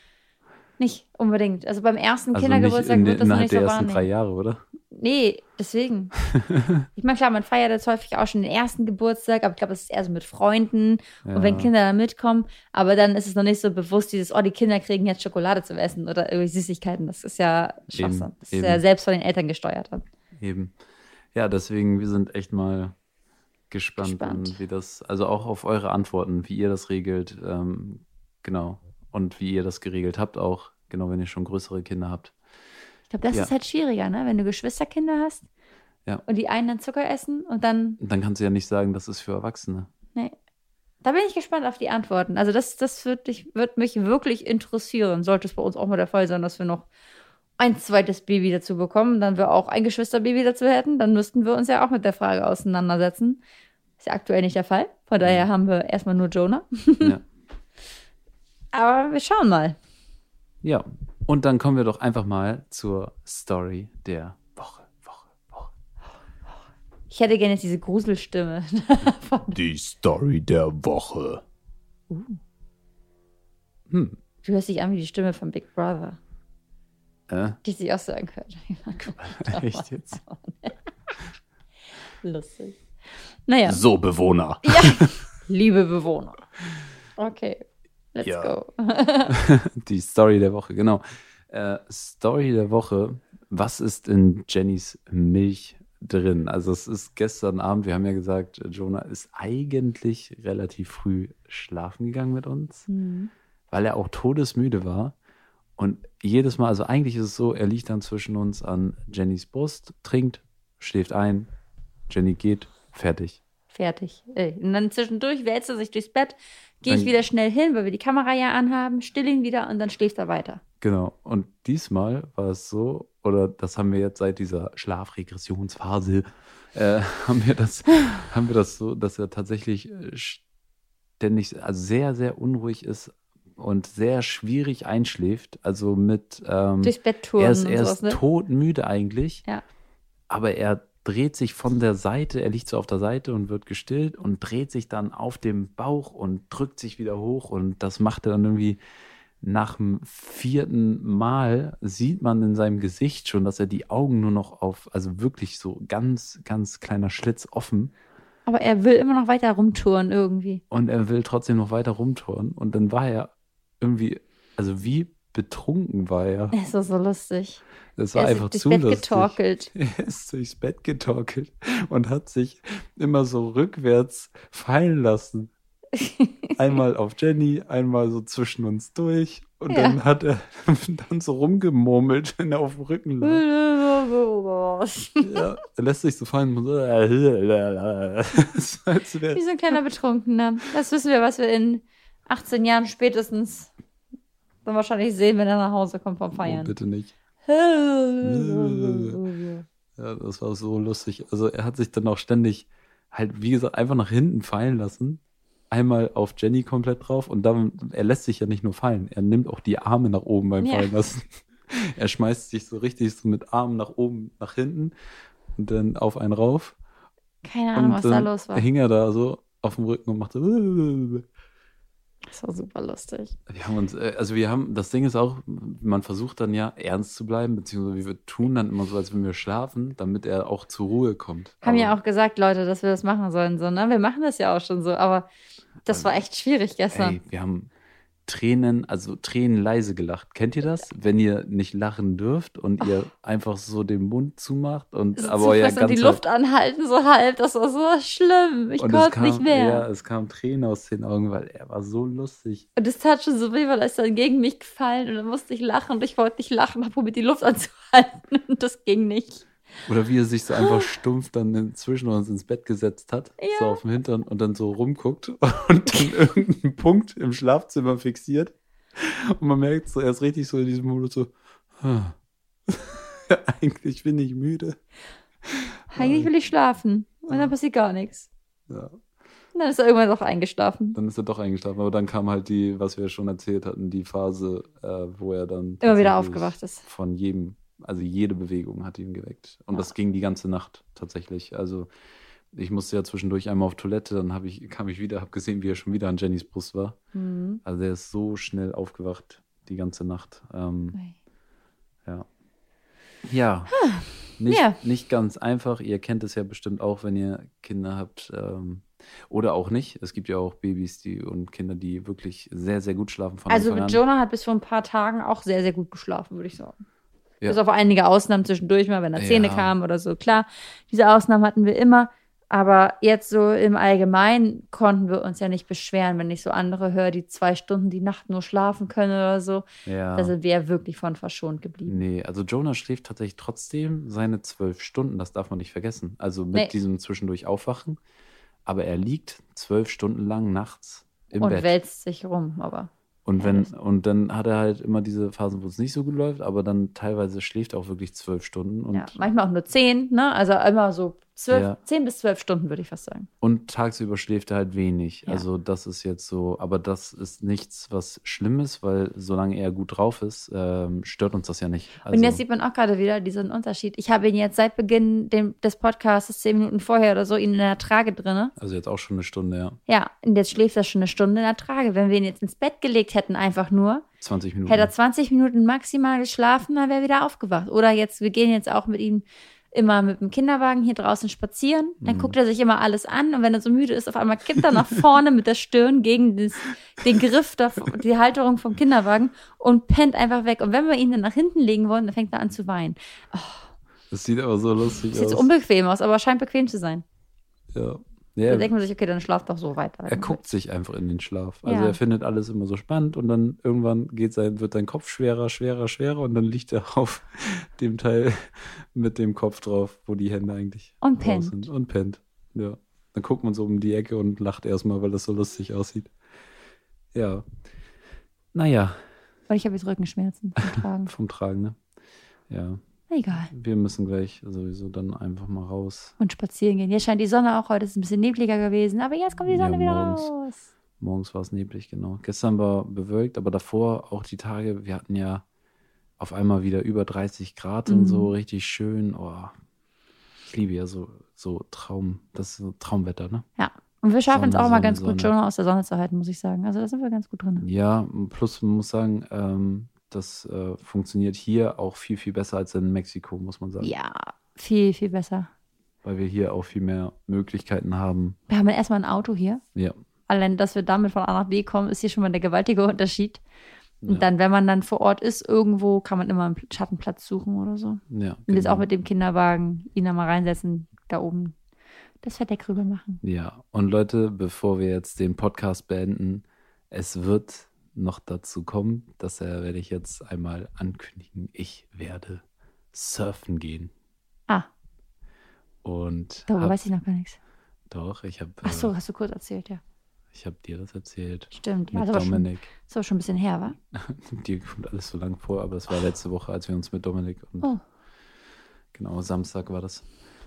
Speaker 3: Nicht unbedingt. Also beim ersten
Speaker 2: Also
Speaker 3: Kindergeburtstag
Speaker 2: in,
Speaker 3: wird das noch
Speaker 2: innerhalb
Speaker 3: nicht
Speaker 2: der
Speaker 3: so
Speaker 2: ersten
Speaker 3: wahrnehmen.
Speaker 2: drei Jahre, oder?
Speaker 3: Nee, deswegen. (laughs) ich meine, klar, man feiert jetzt häufig auch schon den ersten Geburtstag, aber ich glaube, es ist eher so mit Freunden und wenn
Speaker 2: Ja.
Speaker 3: Kinder da mitkommen. Aber dann ist es noch nicht so bewusst, dieses, oh, die Kinder kriegen jetzt Schokolade zu essen oder irgendwie Süßigkeiten. Das ist ja Schwachsinn. Das ist
Speaker 2: eben.
Speaker 3: ja selbst von den Eltern gesteuert. Dann.
Speaker 2: Eben. Ja, deswegen, wir sind echt mal gespannt,
Speaker 3: Gespannt.
Speaker 2: Wie das, also auch auf eure Antworten, wie ihr das regelt, ähm, genau. Und wie ihr das geregelt habt, auch, genau, wenn ihr schon größere Kinder habt.
Speaker 3: Ich glaube, das
Speaker 2: Ja.
Speaker 3: ist halt schwieriger, ne? Wenn du Geschwisterkinder hast
Speaker 2: Ja.
Speaker 3: und die einen dann Zucker essen und dann,
Speaker 2: Dann kannst du ja nicht sagen, das ist für Erwachsene.
Speaker 3: nee. Da bin ich gespannt auf die Antworten. Also das, das wird, dich, wird mich wirklich interessieren. Sollte es bei uns auch mal der Fall sein, dass wir noch ein zweites Baby dazu bekommen, dann wir auch ein Geschwisterbaby dazu hätten, dann müssten wir uns ja auch mit der Frage auseinandersetzen. Ist ja aktuell nicht der Fall. Von daher haben wir erstmal nur Jonah.
Speaker 2: ja. (laughs)
Speaker 3: Aber wir schauen mal.
Speaker 2: ja. Und dann kommen wir doch einfach mal zur Story der Woche. Woche, Woche.
Speaker 3: Ich hätte gerne jetzt diese Gruselstimme. (laughs)
Speaker 1: Die Story der Woche.
Speaker 2: Hm.
Speaker 3: Du hörst dich an wie die Stimme von Big Brother,
Speaker 2: Äh,
Speaker 3: die sich auch so angehört. (laughs)
Speaker 2: echt jetzt? (laughs)
Speaker 3: Lustig. Naja,
Speaker 1: So, Bewohner.
Speaker 3: liebe Bewohner. Okay, let's
Speaker 2: Ja.
Speaker 3: go. (laughs) (laughs)
Speaker 2: Die Story der Woche, genau. Äh, Story der Woche. Was ist in Jennys Milch drin? Also es ist gestern Abend, wir haben ja gesagt, Jonah ist eigentlich relativ früh schlafen gegangen mit uns,
Speaker 3: Mhm.
Speaker 2: weil er auch todesmüde war. Und jedes Mal, also eigentlich ist es so, er liegt dann zwischen uns an Jennys Brust, trinkt, schläft ein, Jenny geht, fertig.
Speaker 3: Fertig. Und dann zwischendurch wälzt er sich durchs Bett, gehe ich wieder schnell hin, weil wir die Kamera ja anhaben, still ihn wieder und dann schläft er weiter.
Speaker 2: Genau. Und diesmal war es so, oder das haben wir jetzt seit dieser Schlafregressionsphase, äh, (laughs) haben wir das, haben wir das so, dass er tatsächlich äh, ständig, also sehr, sehr unruhig ist und sehr schwierig einschläft. Also mit, ähm,
Speaker 3: Durchs Bett touren
Speaker 2: er ist, er
Speaker 3: sowas,
Speaker 2: ist
Speaker 3: ne?
Speaker 2: todmüde eigentlich,
Speaker 3: Ja.
Speaker 2: aber er dreht sich von der Seite, er liegt so auf der Seite und wird gestillt und dreht sich dann auf dem Bauch und drückt sich wieder hoch und das macht er dann irgendwie nach dem vierten Mal sieht man in seinem Gesicht schon, dass er die Augen nur noch auf, also wirklich so ganz, ganz kleiner Schlitz offen
Speaker 3: Aber er will immer noch weiter rumtouren irgendwie.
Speaker 2: und er will trotzdem noch weiter rumtouren und dann war er irgendwie, also wie betrunken war er.
Speaker 3: Das ist so lustig.
Speaker 2: Das war
Speaker 3: er ist
Speaker 2: einfach
Speaker 3: durchs
Speaker 2: zu
Speaker 3: Bett
Speaker 2: lustig.
Speaker 3: getorkelt. (laughs)
Speaker 2: Er ist durchs Bett getorkelt und hat sich immer so rückwärts fallen lassen. (laughs) Einmal auf Jenny, einmal so zwischen uns durch. Und
Speaker 3: Ja.
Speaker 2: dann hat er (laughs) dann so rumgemurmelt, wenn er auf dem Rücken lag. Ja, er lässt sich so fallen.
Speaker 3: Wie so ein kleiner Betrunkener. Das wissen wir, was wir in 18 Jahren spätestens dann wahrscheinlich sehen, wenn er nach Hause kommt vom
Speaker 2: oh,
Speaker 3: Feiern.
Speaker 2: bitte nicht. (laughs) Ja, das war so lustig. Also er hat sich dann auch ständig halt, wie gesagt, einfach nach hinten fallen lassen. Einmal auf Jenny komplett drauf und dann, er lässt sich ja nicht nur fallen, er nimmt auch die Arme nach oben beim
Speaker 3: Ja.
Speaker 2: Fallen lassen. (laughs) Er schmeißt sich so richtig so mit Armen nach oben, nach hinten und dann auf einen rauf.
Speaker 3: Keine Ahnung,
Speaker 2: und
Speaker 3: was da los war.
Speaker 2: hing er da so auf dem Rücken und machte. (laughs)
Speaker 3: Das war super lustig.
Speaker 2: Wir haben uns, äh, also wir haben, das Ding ist auch, man versucht dann ja ernst zu bleiben, beziehungsweise wir tun dann immer so, als wenn wir schlafen, damit er auch zur Ruhe kommt.
Speaker 3: Haben
Speaker 2: Aber-
Speaker 3: ja auch gesagt, Leute, dass wir das machen sollen. So, ne? Wir machen das ja auch schon so, aber das war echt schwierig gestern.
Speaker 2: Ey, wir haben Tränen, also Tränen leise gelacht. Kennt ihr das? Wenn ihr nicht lachen dürft und ihr einfach so den Mund zumacht und aber euer
Speaker 3: zufrissen und
Speaker 2: ganzer
Speaker 3: die Luft anhalten, so halb. Das war so schlimm. Ich
Speaker 2: und es
Speaker 3: konnte
Speaker 2: kam,
Speaker 3: nicht mehr.
Speaker 2: Ja, es kam Tränen aus den Augen, weil er war so lustig.
Speaker 3: Und es tat schon so weh, weil er ist dann gegen mich gefallen und dann musste ich lachen und ich wollte nicht lachen, habe probiert, die Luft anzuhalten (laughs) und das ging nicht.
Speaker 2: Oder wie er sich so einfach (laughs) stumpf dann in- zwischen uns ins Bett gesetzt hat, so auf dem Hintern und dann so rumguckt (laughs) und dann irgendeinen Punkt im Schlafzimmer fixiert. Und man merkt so, er ist richtig so in diesem Modus so, "Ah, (laughs) eigentlich bin ich müde.
Speaker 3: Eigentlich will ich schlafen und dann passiert gar nichts.
Speaker 2: Ja.
Speaker 3: Und dann ist er irgendwann doch eingeschlafen.
Speaker 2: Dann ist er doch eingeschlafen. Aber dann kam halt die, was wir schon erzählt hatten, die Phase, äh, wo er dann
Speaker 3: Immer wieder aufgewacht ist.
Speaker 2: Von jedem, also jede Bewegung hat ihn geweckt. Und
Speaker 3: Ja.
Speaker 2: das ging die ganze Nacht tatsächlich. Also ich musste ja zwischendurch einmal auf Toilette, dann ich, kam ich wieder, habe gesehen, wie er schon wieder an Jennys Brust war.
Speaker 3: Mhm.
Speaker 2: Also er ist so schnell aufgewacht. die ganze Nacht. Ähm, ja. Ja. Nicht,
Speaker 3: Ja.
Speaker 2: nicht ganz einfach. Ihr kennt es ja bestimmt auch, wenn ihr Kinder habt. Ähm, oder auch nicht. Es gibt ja auch Babys die, und Kinder, die wirklich sehr, sehr gut schlafen von
Speaker 3: Also. Jonah hat bis vor ein paar Tagen auch sehr, sehr gut geschlafen, würde ich sagen.
Speaker 2: Ja.
Speaker 3: Bis auf einige Ausnahmen zwischendurch mal, wenn da Zähne
Speaker 2: Ja.
Speaker 3: kamen oder so. Klar, diese Ausnahmen hatten wir immer. Aber jetzt so im Allgemeinen konnten wir uns ja nicht beschweren, wenn ich so andere höre, die zwei Stunden die Nacht nur schlafen können oder so.
Speaker 2: Ja.
Speaker 3: Da sind wir ja wirklich von verschont geblieben.
Speaker 2: Nee, also Jonah schläft tatsächlich trotzdem seine zwölf Stunden, das darf man nicht vergessen. Also mit
Speaker 3: Nee.
Speaker 2: diesem zwischendurch Aufwachen. Aber er liegt zwölf Stunden lang nachts im
Speaker 3: Und
Speaker 2: Bett.
Speaker 3: wälzt sich rum, aber.
Speaker 2: Und wenn, und dann hat er halt immer diese Phasen, wo es nicht so gut läuft, aber dann teilweise schläft er auch wirklich zwölf Stunden und,
Speaker 3: ja, manchmal auch nur zehn, ne? Also immer so zwölf,
Speaker 2: Ja.
Speaker 3: zehn bis zwölf Stunden, würde ich fast sagen.
Speaker 2: und tagsüber schläft er halt wenig.
Speaker 3: Ja.
Speaker 2: Also das ist jetzt so, aber das ist nichts, was schlimm ist, weil solange er gut drauf ist, ähm, stört uns das ja nicht. Also,
Speaker 3: Und jetzt sieht man auch gerade wieder diesen Unterschied. Ich habe ihn jetzt seit Beginn dem, des Podcasts, zehn Minuten vorher oder so, ihn in der Trage drinne.
Speaker 2: also jetzt auch schon eine Stunde, ja.
Speaker 3: Ja, und jetzt schläft er schon eine Stunde in der Trage. Wenn wir ihn jetzt ins Bett gelegt hätten, einfach nur,
Speaker 2: 20 Minuten.
Speaker 3: hätte er 20 Minuten maximal geschlafen, dann wäre er wieder aufgewacht. Oder jetzt, wir gehen jetzt auch mit ihm immer mit dem Kinderwagen hier draußen spazieren. Dann
Speaker 2: Mhm.
Speaker 3: guckt er sich immer alles an und wenn er so müde ist, auf einmal kippt er nach vorne mit der Stirn gegen das, den Griff, da, die Halterung vom Kinderwagen und pennt einfach weg. Und wenn wir ihn dann nach hinten legen wollen, dann fängt er an zu weinen.
Speaker 2: Das sieht aber so lustig
Speaker 3: Sieht
Speaker 2: aus.
Speaker 3: jetzt unbequem aus, aber scheint bequem zu sein.
Speaker 2: ja.
Speaker 3: Da
Speaker 2: Ja,
Speaker 3: denkt man sich, okay, dann schlaf doch so weiter.
Speaker 2: er guckt sich einfach in den Schlaf. Also
Speaker 3: Ja.
Speaker 2: er findet alles immer so spannend und dann irgendwann geht sein, wird sein Kopf schwerer, schwerer, schwerer und dann liegt er (laughs) auf dem Teil mit dem Kopf drauf, wo die Hände eigentlich
Speaker 3: Und pennt.
Speaker 2: sind. Und pennt. Ja. Dann guckt man so um die Ecke und lacht erstmal, weil das so lustig aussieht. Ja. Naja,
Speaker 3: Weil ich habe jetzt Rückenschmerzen vom Tragen. (laughs)
Speaker 2: vom Tragen, ne? Ja.
Speaker 3: Egal.
Speaker 2: Wir müssen gleich sowieso dann einfach mal raus.
Speaker 3: Und spazieren gehen. Jetzt scheint die Sonne auch. Heute ist es ein bisschen nebliger gewesen. Aber jetzt kommt die
Speaker 2: Ja,
Speaker 3: Sonne wieder
Speaker 2: morgens.
Speaker 3: raus.
Speaker 2: Morgens war es neblig, genau. Gestern war bewölkt, aber davor auch die Tage, wir hatten ja auf einmal wieder über 30 Grad und
Speaker 3: Mhm.
Speaker 2: so richtig schön. Oh, ich liebe ja so, so Traum, das ist so Traumwetter, ne?
Speaker 3: Ja. Und wir schaffen es
Speaker 2: Sonne,
Speaker 3: auch mal
Speaker 2: Sonne,
Speaker 3: ganz gut,
Speaker 2: Sonne.
Speaker 3: Jonah aus der Sonne zu halten, muss ich sagen. Also da sind wir ganz gut drin.
Speaker 2: Ja, plus man muss sagen, ähm, das äh, funktioniert hier auch viel, viel besser als in Mexiko, muss man sagen.
Speaker 3: Ja, viel, viel besser.
Speaker 2: Weil wir hier auch viel mehr Möglichkeiten haben.
Speaker 3: Wir haben erstmal ein Auto hier.
Speaker 2: Ja,
Speaker 3: Allein, dass wir damit von A nach B kommen, ist hier schon mal der gewaltige Unterschied. Und
Speaker 2: Ja.
Speaker 3: dann, wenn man dann vor Ort ist, irgendwo kann man immer einen Schattenplatz suchen oder so.
Speaker 2: ja.
Speaker 3: Und jetzt
Speaker 2: genau.
Speaker 3: auch mit dem Kinderwagen ihn da mal reinsetzen, da oben. Das Verdeck rüber machen.
Speaker 2: Ja, und Leute, bevor wir jetzt den Podcast beenden, es wird noch dazu kommen, das äh, werde ich jetzt einmal ankündigen. Ich werde surfen gehen.
Speaker 3: Ah,
Speaker 2: Und
Speaker 3: darüber
Speaker 2: hab,
Speaker 3: weiß ich noch gar nichts.
Speaker 2: doch, ich habe
Speaker 3: Ach so, hast du kurz erzählt, ja.
Speaker 2: ich hab dir das erzählt.
Speaker 3: Stimmt. Ja,
Speaker 2: Mit
Speaker 3: das war, schon,
Speaker 2: Dominik.
Speaker 3: das war schon ein bisschen her, wa? (laughs)
Speaker 2: Dir kommt alles so lang vor, aber das war letzte Woche, als wir uns mit Dominik und
Speaker 3: Oh.
Speaker 2: genau, Samstag war das.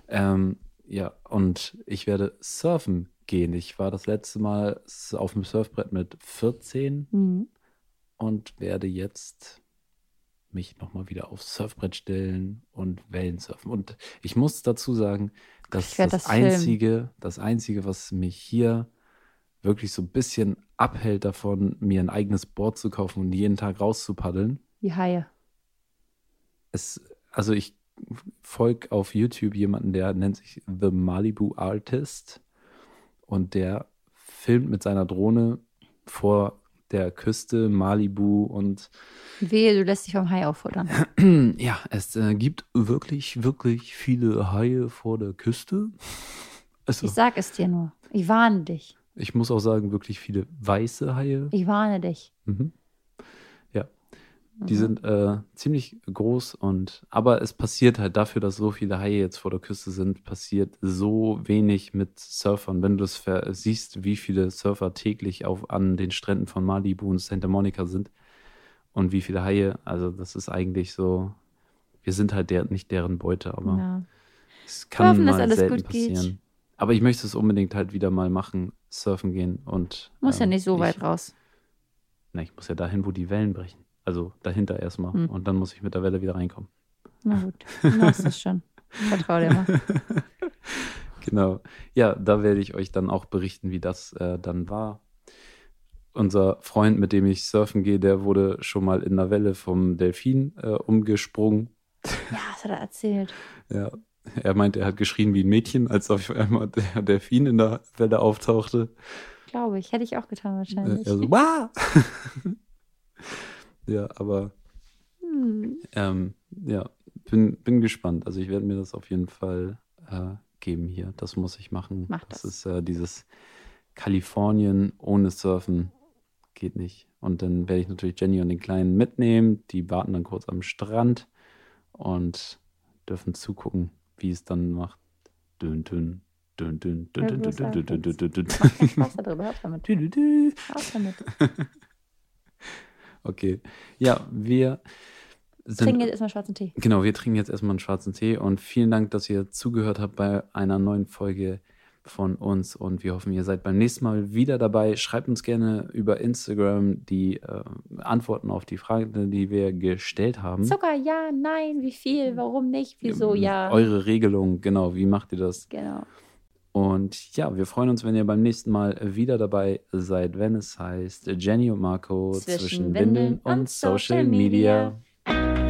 Speaker 2: Ähm, ja, und ich werde surfen gehen. Ich war das letzte Mal auf dem Surfbrett mit 14
Speaker 3: Mhm.
Speaker 2: und werde jetzt mich nochmal wieder aufs Surfbrett stellen und Wellen surfen. Und ich muss dazu sagen, dass das,
Speaker 3: das.
Speaker 2: Einzige, das Einzige, was mich hier wirklich so ein bisschen abhält davon, mir ein eigenes Board zu kaufen und jeden Tag rauszupaddeln,
Speaker 3: Die Haie.
Speaker 2: es, also ich folge auf YouTube jemanden, der nennt sich The Malibu Artist und der filmt mit seiner Drohne vor der Küste Malibu und
Speaker 3: Wehe, du lässt dich vom Hai auffuttern. (clears throat)
Speaker 2: ja, es äh, gibt wirklich, wirklich viele Haie vor der Küste. Also
Speaker 3: Ich sag es dir nur. Ich warne dich.
Speaker 2: ich muss auch sagen, wirklich viele weiße Haie.
Speaker 3: Ich warne dich.
Speaker 2: Mhm. Ja. Die
Speaker 3: Mhm.
Speaker 2: sind äh, ziemlich groß und aber es passiert halt dafür, dass so viele Haie jetzt vor der Küste sind, passiert so wenig mit Surfern. Wenn du es siehst, wie viele Surfer täglich auf, an den Stränden von Malibu und Santa Monica sind und wie viele Haie, also das ist eigentlich so, wir sind halt der, nicht deren Beute, aber
Speaker 3: Ja.
Speaker 2: es kann
Speaker 3: hoffen,
Speaker 2: mal selten
Speaker 3: gut geht.
Speaker 2: passieren. Aber ich möchte es unbedingt halt wieder mal machen, surfen gehen und
Speaker 3: Muss ja
Speaker 2: ähm,
Speaker 3: nicht so
Speaker 2: ich,
Speaker 3: weit raus.
Speaker 2: na, ich muss ja dahin, wo die Wellen brechen. Also dahinter erstmal.
Speaker 3: Hm.
Speaker 2: Und dann muss ich mit der Welle wieder reinkommen.
Speaker 3: Na gut. Du machst es schon. Vertrau dir mal. (laughs)
Speaker 2: Genau. Ja, da werde ich euch dann auch berichten, wie das äh, dann war. unser Freund, mit dem ich surfen gehe, der wurde schon mal in einer Welle vom Delfin äh, umgesprungen.
Speaker 3: Ja, das hat er erzählt.
Speaker 2: Ja, er meinte, er hat geschrien wie ein Mädchen, als auf einmal der Delfin in der Welle auftauchte.
Speaker 3: Glaube ich. Hätte ich auch getan
Speaker 2: Äh,
Speaker 3: wahrscheinlich.
Speaker 2: er so! (laughs) ja, aber
Speaker 3: Hm.
Speaker 2: ähm, ja, bin, bin gespannt. Also ich werde mir das auf jeden Fall äh, geben hier. Das muss ich machen.
Speaker 3: Mach das.
Speaker 2: ist äh, dieses Kalifornien ohne Surfen. Geht nicht. Und dann werde ich natürlich Jenny und den Kleinen mitnehmen. Die warten dann kurz am Strand und dürfen zugucken, wie es dann macht. Dün, dün, dün, dün, dün,
Speaker 3: Ja,
Speaker 2: dün,
Speaker 3: bloß
Speaker 2: dün, dün, dün, dün, dün, dün.
Speaker 3: Mach keinen Spaß darüber. Hör damit. Hör damit.
Speaker 2: Okay. Ja, wir sind.
Speaker 3: Trinken jetzt erstmal schwarzen Tee.
Speaker 2: Genau, wir trinken jetzt erstmal einen schwarzen Tee und vielen Dank, dass ihr zugehört habt bei einer neuen Folge von uns und wir hoffen, ihr seid beim nächsten Mal wieder dabei. Schreibt uns gerne über Instagram die äh, Antworten auf die Fragen, die wir gestellt haben.
Speaker 3: Zucker, ja, nein, wie viel, warum nicht, wieso, ja.
Speaker 2: Eure Regelung, genau, wie macht ihr das?
Speaker 3: Genau.
Speaker 2: Und ja, wir freuen uns, wenn ihr beim nächsten Mal wieder dabei seid, wenn es heißt Jenny und Marco zwischen,
Speaker 3: Zwischen
Speaker 2: Windeln und
Speaker 3: und
Speaker 2: Social
Speaker 3: Social
Speaker 2: Media.
Speaker 3: Media.